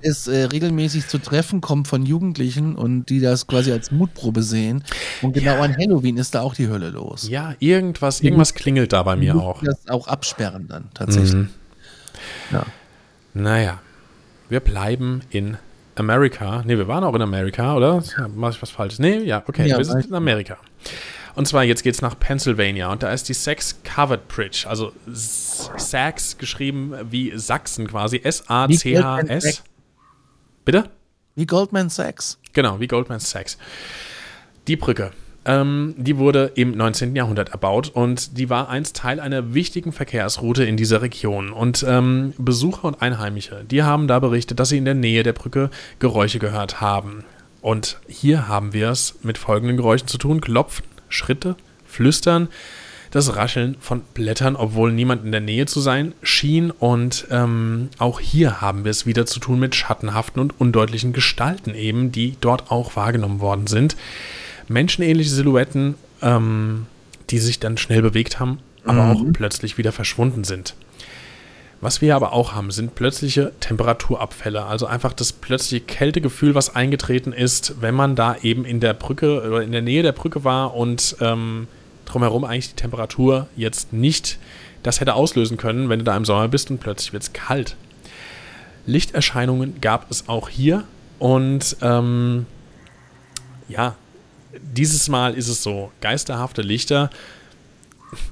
Speaker 1: es äh, regelmäßig zu Treffen kommt von Jugendlichen und die das quasi als Mutprobe sehen. Und genau an Halloween ist da auch die Hölle los.
Speaker 2: Ja, irgendwas, irgendwas klingelt da bei mir auch.
Speaker 1: Das auch absperren dann tatsächlich. Ja.
Speaker 2: Naja, wir bleiben in Amerika. Ne, wir waren auch in Amerika, oder? Mach ich was falsch? Nee, ja, okay,
Speaker 1: Ja,
Speaker 2: wir sind in Amerika. Und zwar jetzt geht's nach Pennsylvania und da ist die Sax Covered Bridge, also Sax geschrieben wie Sachsen quasi, S-A-C-H-S. Bitte?
Speaker 1: Wie Goldman Sachs.
Speaker 2: Genau, wie Goldman Sachs. Die Brücke, ähm, die wurde im 19. Jahrhundert erbaut und die war einst Teil einer wichtigen Verkehrsroute in dieser Region. Und ähm, Besucher und Einheimische, die haben da berichtet, dass sie in der Nähe der Brücke Geräusche gehört haben. Und hier haben wir es mit folgenden Geräuschen zu tun. Klopfen, Schritte, Flüstern, das Rascheln von Blättern, obwohl niemand in der Nähe zu sein schien. Und ähm, auch hier haben wir es wieder zu tun mit schattenhaften und undeutlichen Gestalten eben, die dort auch wahrgenommen worden sind. Menschenähnliche Silhouetten, ähm, die sich dann schnell bewegt haben, aber auch plötzlich wieder verschwunden sind. Was wir aber auch haben, sind plötzliche Temperaturabfälle. Also einfach das plötzliche Kältegefühl, was eingetreten ist, wenn man da eben in der Brücke oder in der Nähe der Brücke war und ähm, drumherum eigentlich die Temperatur jetzt nicht das hätte auslösen können, wenn du da im Sommer bist und plötzlich wird es kalt. Lichterscheinungen gab es auch hier und ähm, ja, dieses Mal ist es so, geisterhafte Lichter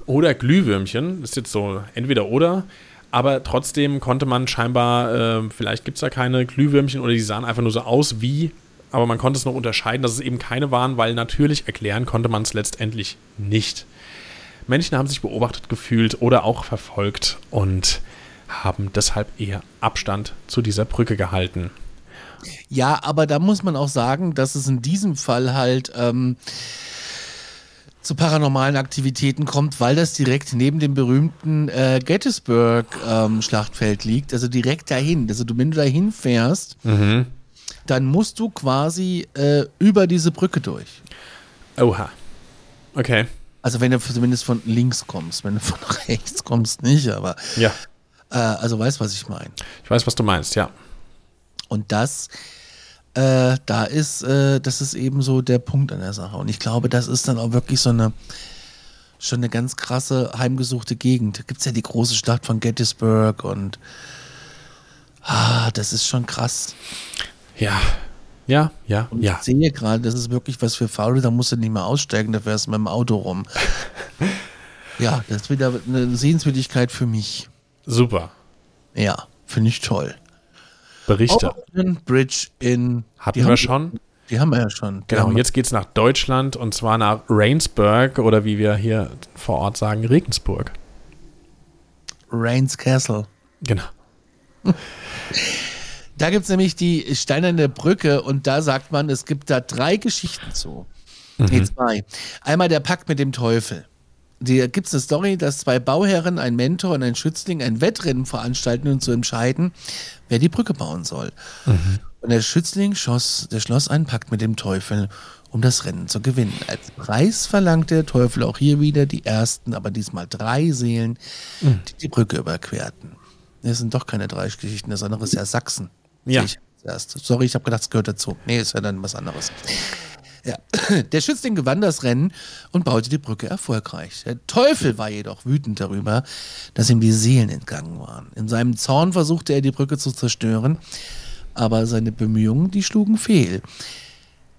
Speaker 2: oder Glühwürmchen, das ist jetzt so entweder oder, aber trotzdem konnte man scheinbar, äh, vielleicht gibt es da keine Glühwürmchen oder die sahen einfach nur so aus wie, aber man konnte es noch unterscheiden, dass es eben keine waren, weil natürlich erklären konnte man es letztendlich nicht. Menschen haben sich beobachtet gefühlt oder auch verfolgt und haben deshalb eher Abstand zu dieser Brücke gehalten.
Speaker 1: Ja, aber da muss man auch sagen, dass es in diesem Fall halt ähm, zu paranormalen Aktivitäten kommt, weil das direkt neben dem berühmten äh, Gettysburg-Schlachtfeld ähm, liegt, also direkt dahin. Also du, wenn du dahin fährst,
Speaker 2: Mhm.
Speaker 1: dann musst du quasi äh, über diese Brücke durch.
Speaker 2: Oha. Okay.
Speaker 1: Also wenn du zumindest von links kommst, wenn du von rechts kommst, nicht, aber
Speaker 2: Ja.
Speaker 1: äh, also weißt, was ich meine.
Speaker 2: Ich weiß, was du meinst, ja.
Speaker 1: Und das, äh, da ist, äh, das ist eben so der Punkt an der Sache. Und ich glaube, das ist dann auch wirklich so eine, schon eine ganz krasse heimgesuchte Gegend. Da gibt es ja die große Stadt von Gettysburg und ah, das ist schon krass.
Speaker 2: Ja. Ja, ja,
Speaker 1: Und
Speaker 2: ja.
Speaker 1: ich sehe gerade, das ist wirklich was für Faule, da musst du nicht mehr aussteigen, da fährst du mit dem Auto rum. ja, das ist wieder eine Sehenswürdigkeit für mich.
Speaker 2: Super.
Speaker 1: Ja, finde ich toll.
Speaker 2: Berichte.
Speaker 1: Oakland Bridge in.
Speaker 2: Hatten
Speaker 1: die
Speaker 2: wir
Speaker 1: haben,
Speaker 2: schon.
Speaker 1: Die haben wir ja schon.
Speaker 2: Genau, jetzt geht's nach Deutschland und zwar nach Rainsburg oder wie wir hier vor Ort sagen, Regensburg.
Speaker 1: Rains Castle.
Speaker 2: Genau.
Speaker 1: Da gibt es nämlich die steinerne Brücke und da sagt man, es gibt da drei Geschichten zu. Nee, zwei. Einmal der Pakt mit dem Teufel. Da gibt es eine Story, dass zwei Bauherren, ein Mentor und ein Schützling ein Wettrennen veranstalten, um zu entscheiden, wer die Brücke bauen soll. Und der Schützling schoss, der schloss einen Pakt mit dem Teufel, um das Rennen zu gewinnen. Als Preis verlangte der Teufel auch hier wieder die ersten, aber diesmal drei Seelen, die die Brücke überquerten. Das sind doch keine drei Geschichten, das andere ist ja Sachsen.
Speaker 2: Ja.
Speaker 1: Ich. Sorry, ich habe gedacht, es gehört dazu. Nee, ist ja dann was anderes. Ja. Der Schützling gewann das Rennen und baute die Brücke erfolgreich. Der Teufel war jedoch wütend darüber, dass ihm die Seelen entgangen waren. In seinem Zorn versuchte er, die Brücke zu zerstören, aber seine Bemühungen, die schlugen fehl.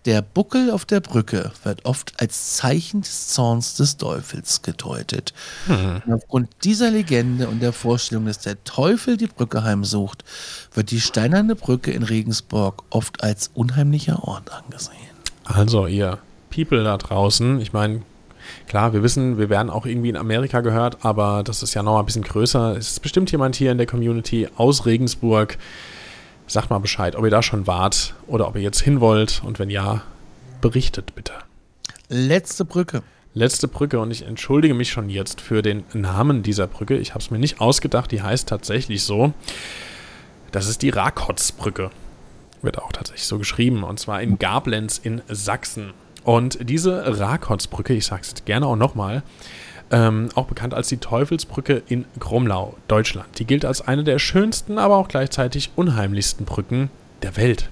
Speaker 1: Der Buckel auf der Brücke wird oft als Zeichen des Zorns des Teufels gedeutet. Und aufgrund dieser Legende und der Vorstellung, dass der Teufel die Brücke heimsucht, wird die steinerne Brücke in Regensburg oft als unheimlicher Ort angesehen.
Speaker 2: Also ihr People da draußen, ich meine, klar, wir wissen, wir werden auch irgendwie in Amerika gehört, aber das ist ja noch mal ein bisschen größer. Es ist bestimmt jemand hier in der Community aus Regensburg. Sagt mal Bescheid, ob ihr da schon wart oder ob ihr jetzt hin wollt und wenn ja, berichtet bitte.
Speaker 1: Letzte Brücke.
Speaker 2: Letzte Brücke und ich entschuldige mich schon jetzt für den Namen dieser Brücke. Ich habe es mir nicht ausgedacht, die heißt tatsächlich so. Das ist die Rakotsbrücke. Wird auch tatsächlich so geschrieben und zwar in Gablenz in Sachsen. Und diese Rakotsbrücke, ich sage es gerne auch nochmal, ähm, auch bekannt als die Teufelsbrücke in Gromlau, Deutschland. Die gilt als eine der schönsten, aber auch gleichzeitig unheimlichsten Brücken der Welt.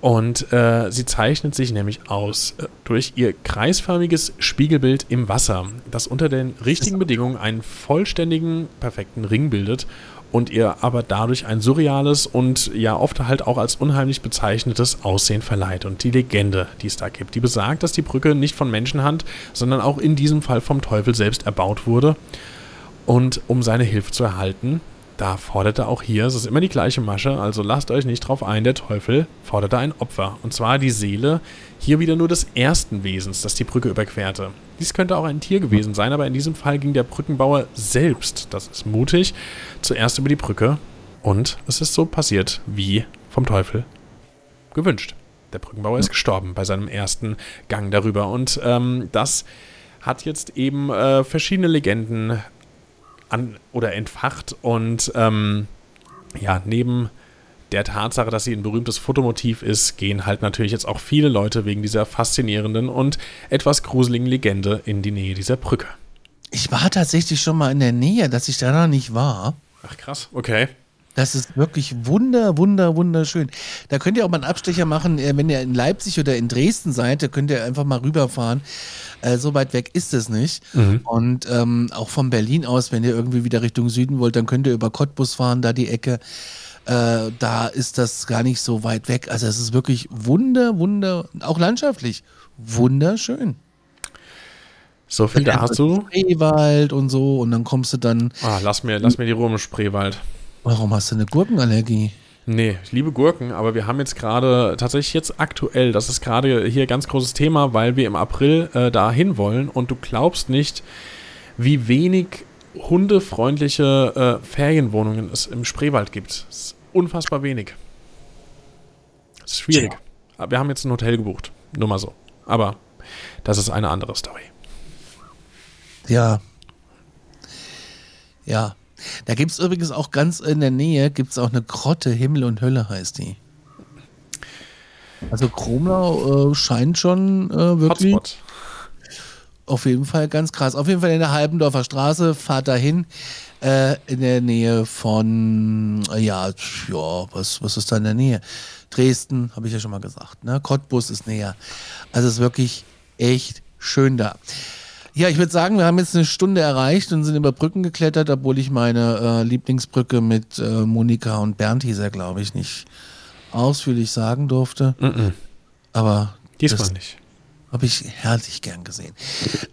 Speaker 2: Und äh, sie zeichnet sich nämlich aus äh, durch ihr kreisförmiges Spiegelbild im Wasser, das unter den richtigen Bedingungen einen vollständigen, perfekten Ring bildet und ihr aber dadurch ein surreales und ja oft halt auch als unheimlich bezeichnetes Aussehen verleiht. Und die Legende, die es da gibt, die besagt, dass die Brücke nicht von Menschenhand, sondern auch in diesem Fall vom Teufel selbst erbaut wurde. Und um seine Hilfe zu erhalten, da forderte auch hier, es ist immer die gleiche Masche, also lasst euch nicht drauf ein, der Teufel forderte ein Opfer. Und zwar die Seele, hier wieder nur des ersten Wesens, das die Brücke überquerte. Dies könnte auch ein Tier gewesen sein, aber in diesem Fall ging der Brückenbauer selbst, das ist mutig, zuerst über die Brücke. Und es ist so passiert, wie vom Teufel gewünscht. der Brückenbauer ist gestorben bei seinem ersten Gang darüber. Und ähm, das hat jetzt eben äh, verschiedene Legenden an oder entfacht und ähm, ja, neben der Tatsache, dass sie ein berühmtes Fotomotiv ist, gehen halt natürlich jetzt auch viele Leute wegen dieser faszinierenden und etwas gruseligen Legende in die Nähe dieser Brücke.
Speaker 1: Ich war tatsächlich schon mal in der Nähe, dass ich da noch nicht war.
Speaker 2: Ach krass, okay.
Speaker 1: Das ist wirklich wunder, wunder, wunderschön. Da könnt ihr auch mal einen Abstecher machen, äh, wenn ihr in Leipzig oder in Dresden seid, da könnt ihr einfach mal rüberfahren. Äh, so weit weg ist es nicht. Mhm. Und ähm, auch von Berlin aus, wenn ihr irgendwie wieder Richtung Süden wollt, dann könnt ihr über Cottbus fahren, da die Ecke. Äh, da ist das gar nicht so weit weg. Also es ist wirklich wunder, wunder, auch landschaftlich wunderschön.
Speaker 2: So viel dazu.
Speaker 1: Spreewald und so und dann kommst du dann.
Speaker 2: Ah, lass mir, lass mir die Ruhe im Spreewald.
Speaker 1: Warum hast du eine Gurkenallergie?
Speaker 2: Nee, ich liebe Gurken, aber wir haben jetzt gerade, tatsächlich jetzt aktuell, das ist gerade hier ganz großes Thema, weil wir im April äh, dahin wollen und du glaubst nicht, wie wenig hundefreundliche äh, Ferienwohnungen es im Spreewald gibt. Das ist unfassbar wenig. Das ist schwierig. Ja. Wir haben jetzt ein Hotel gebucht, nur mal so. Aber das ist eine andere Story.
Speaker 1: Ja. Ja. Da gibt es übrigens auch ganz in der Nähe, gibt es auch eine Grotte, Himmel und Hölle heißt die. Also Kromlau äh, scheint schon äh, wirklich Hotspot. auf jeden Fall ganz krass. Auf jeden Fall in der Halbendorfer Straße, fahrt dahin. Äh, in der Nähe von, äh, ja, ja, was, was ist da in der Nähe? Dresden, habe ich ja schon mal gesagt. Ne? Cottbus ist näher. Also es ist wirklich echt schön da. Ja, ich würde sagen, wir haben jetzt eine Stunde erreicht und sind über Brücken geklettert, obwohl ich meine äh, Lieblingsbrücke mit äh, Monika und Bernd hieß glaube ich, nicht ausführlich sagen durfte. Mm -mm. Aber
Speaker 2: diesmal nicht.
Speaker 1: Habe ich herrlich gern gesehen.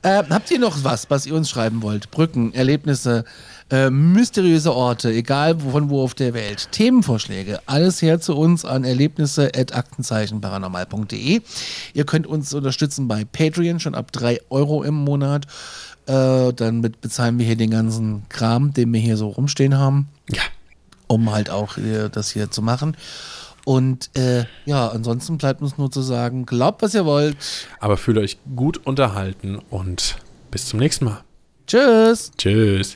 Speaker 1: Äh, habt ihr noch was, was ihr uns schreiben wollt? Brücken, Erlebnisse, äh, mysteriöse Orte, egal von wo auf der Welt, Themenvorschläge, alles her zu uns an erlebnisse.aktenzeichenparanormal.de. Ihr könnt uns unterstützen bei Patreon schon ab 3 Euro im Monat. Äh, dann mit bezahlen wir hier den ganzen Kram, den wir hier so rumstehen haben.
Speaker 2: Ja.
Speaker 1: Um halt auch das hier zu machen. Und äh, ja, ansonsten bleibt uns nur zu sagen, glaubt, was ihr wollt.
Speaker 2: Aber fühlt euch gut unterhalten und bis zum nächsten Mal.
Speaker 1: Tschüss.
Speaker 2: Tschüss.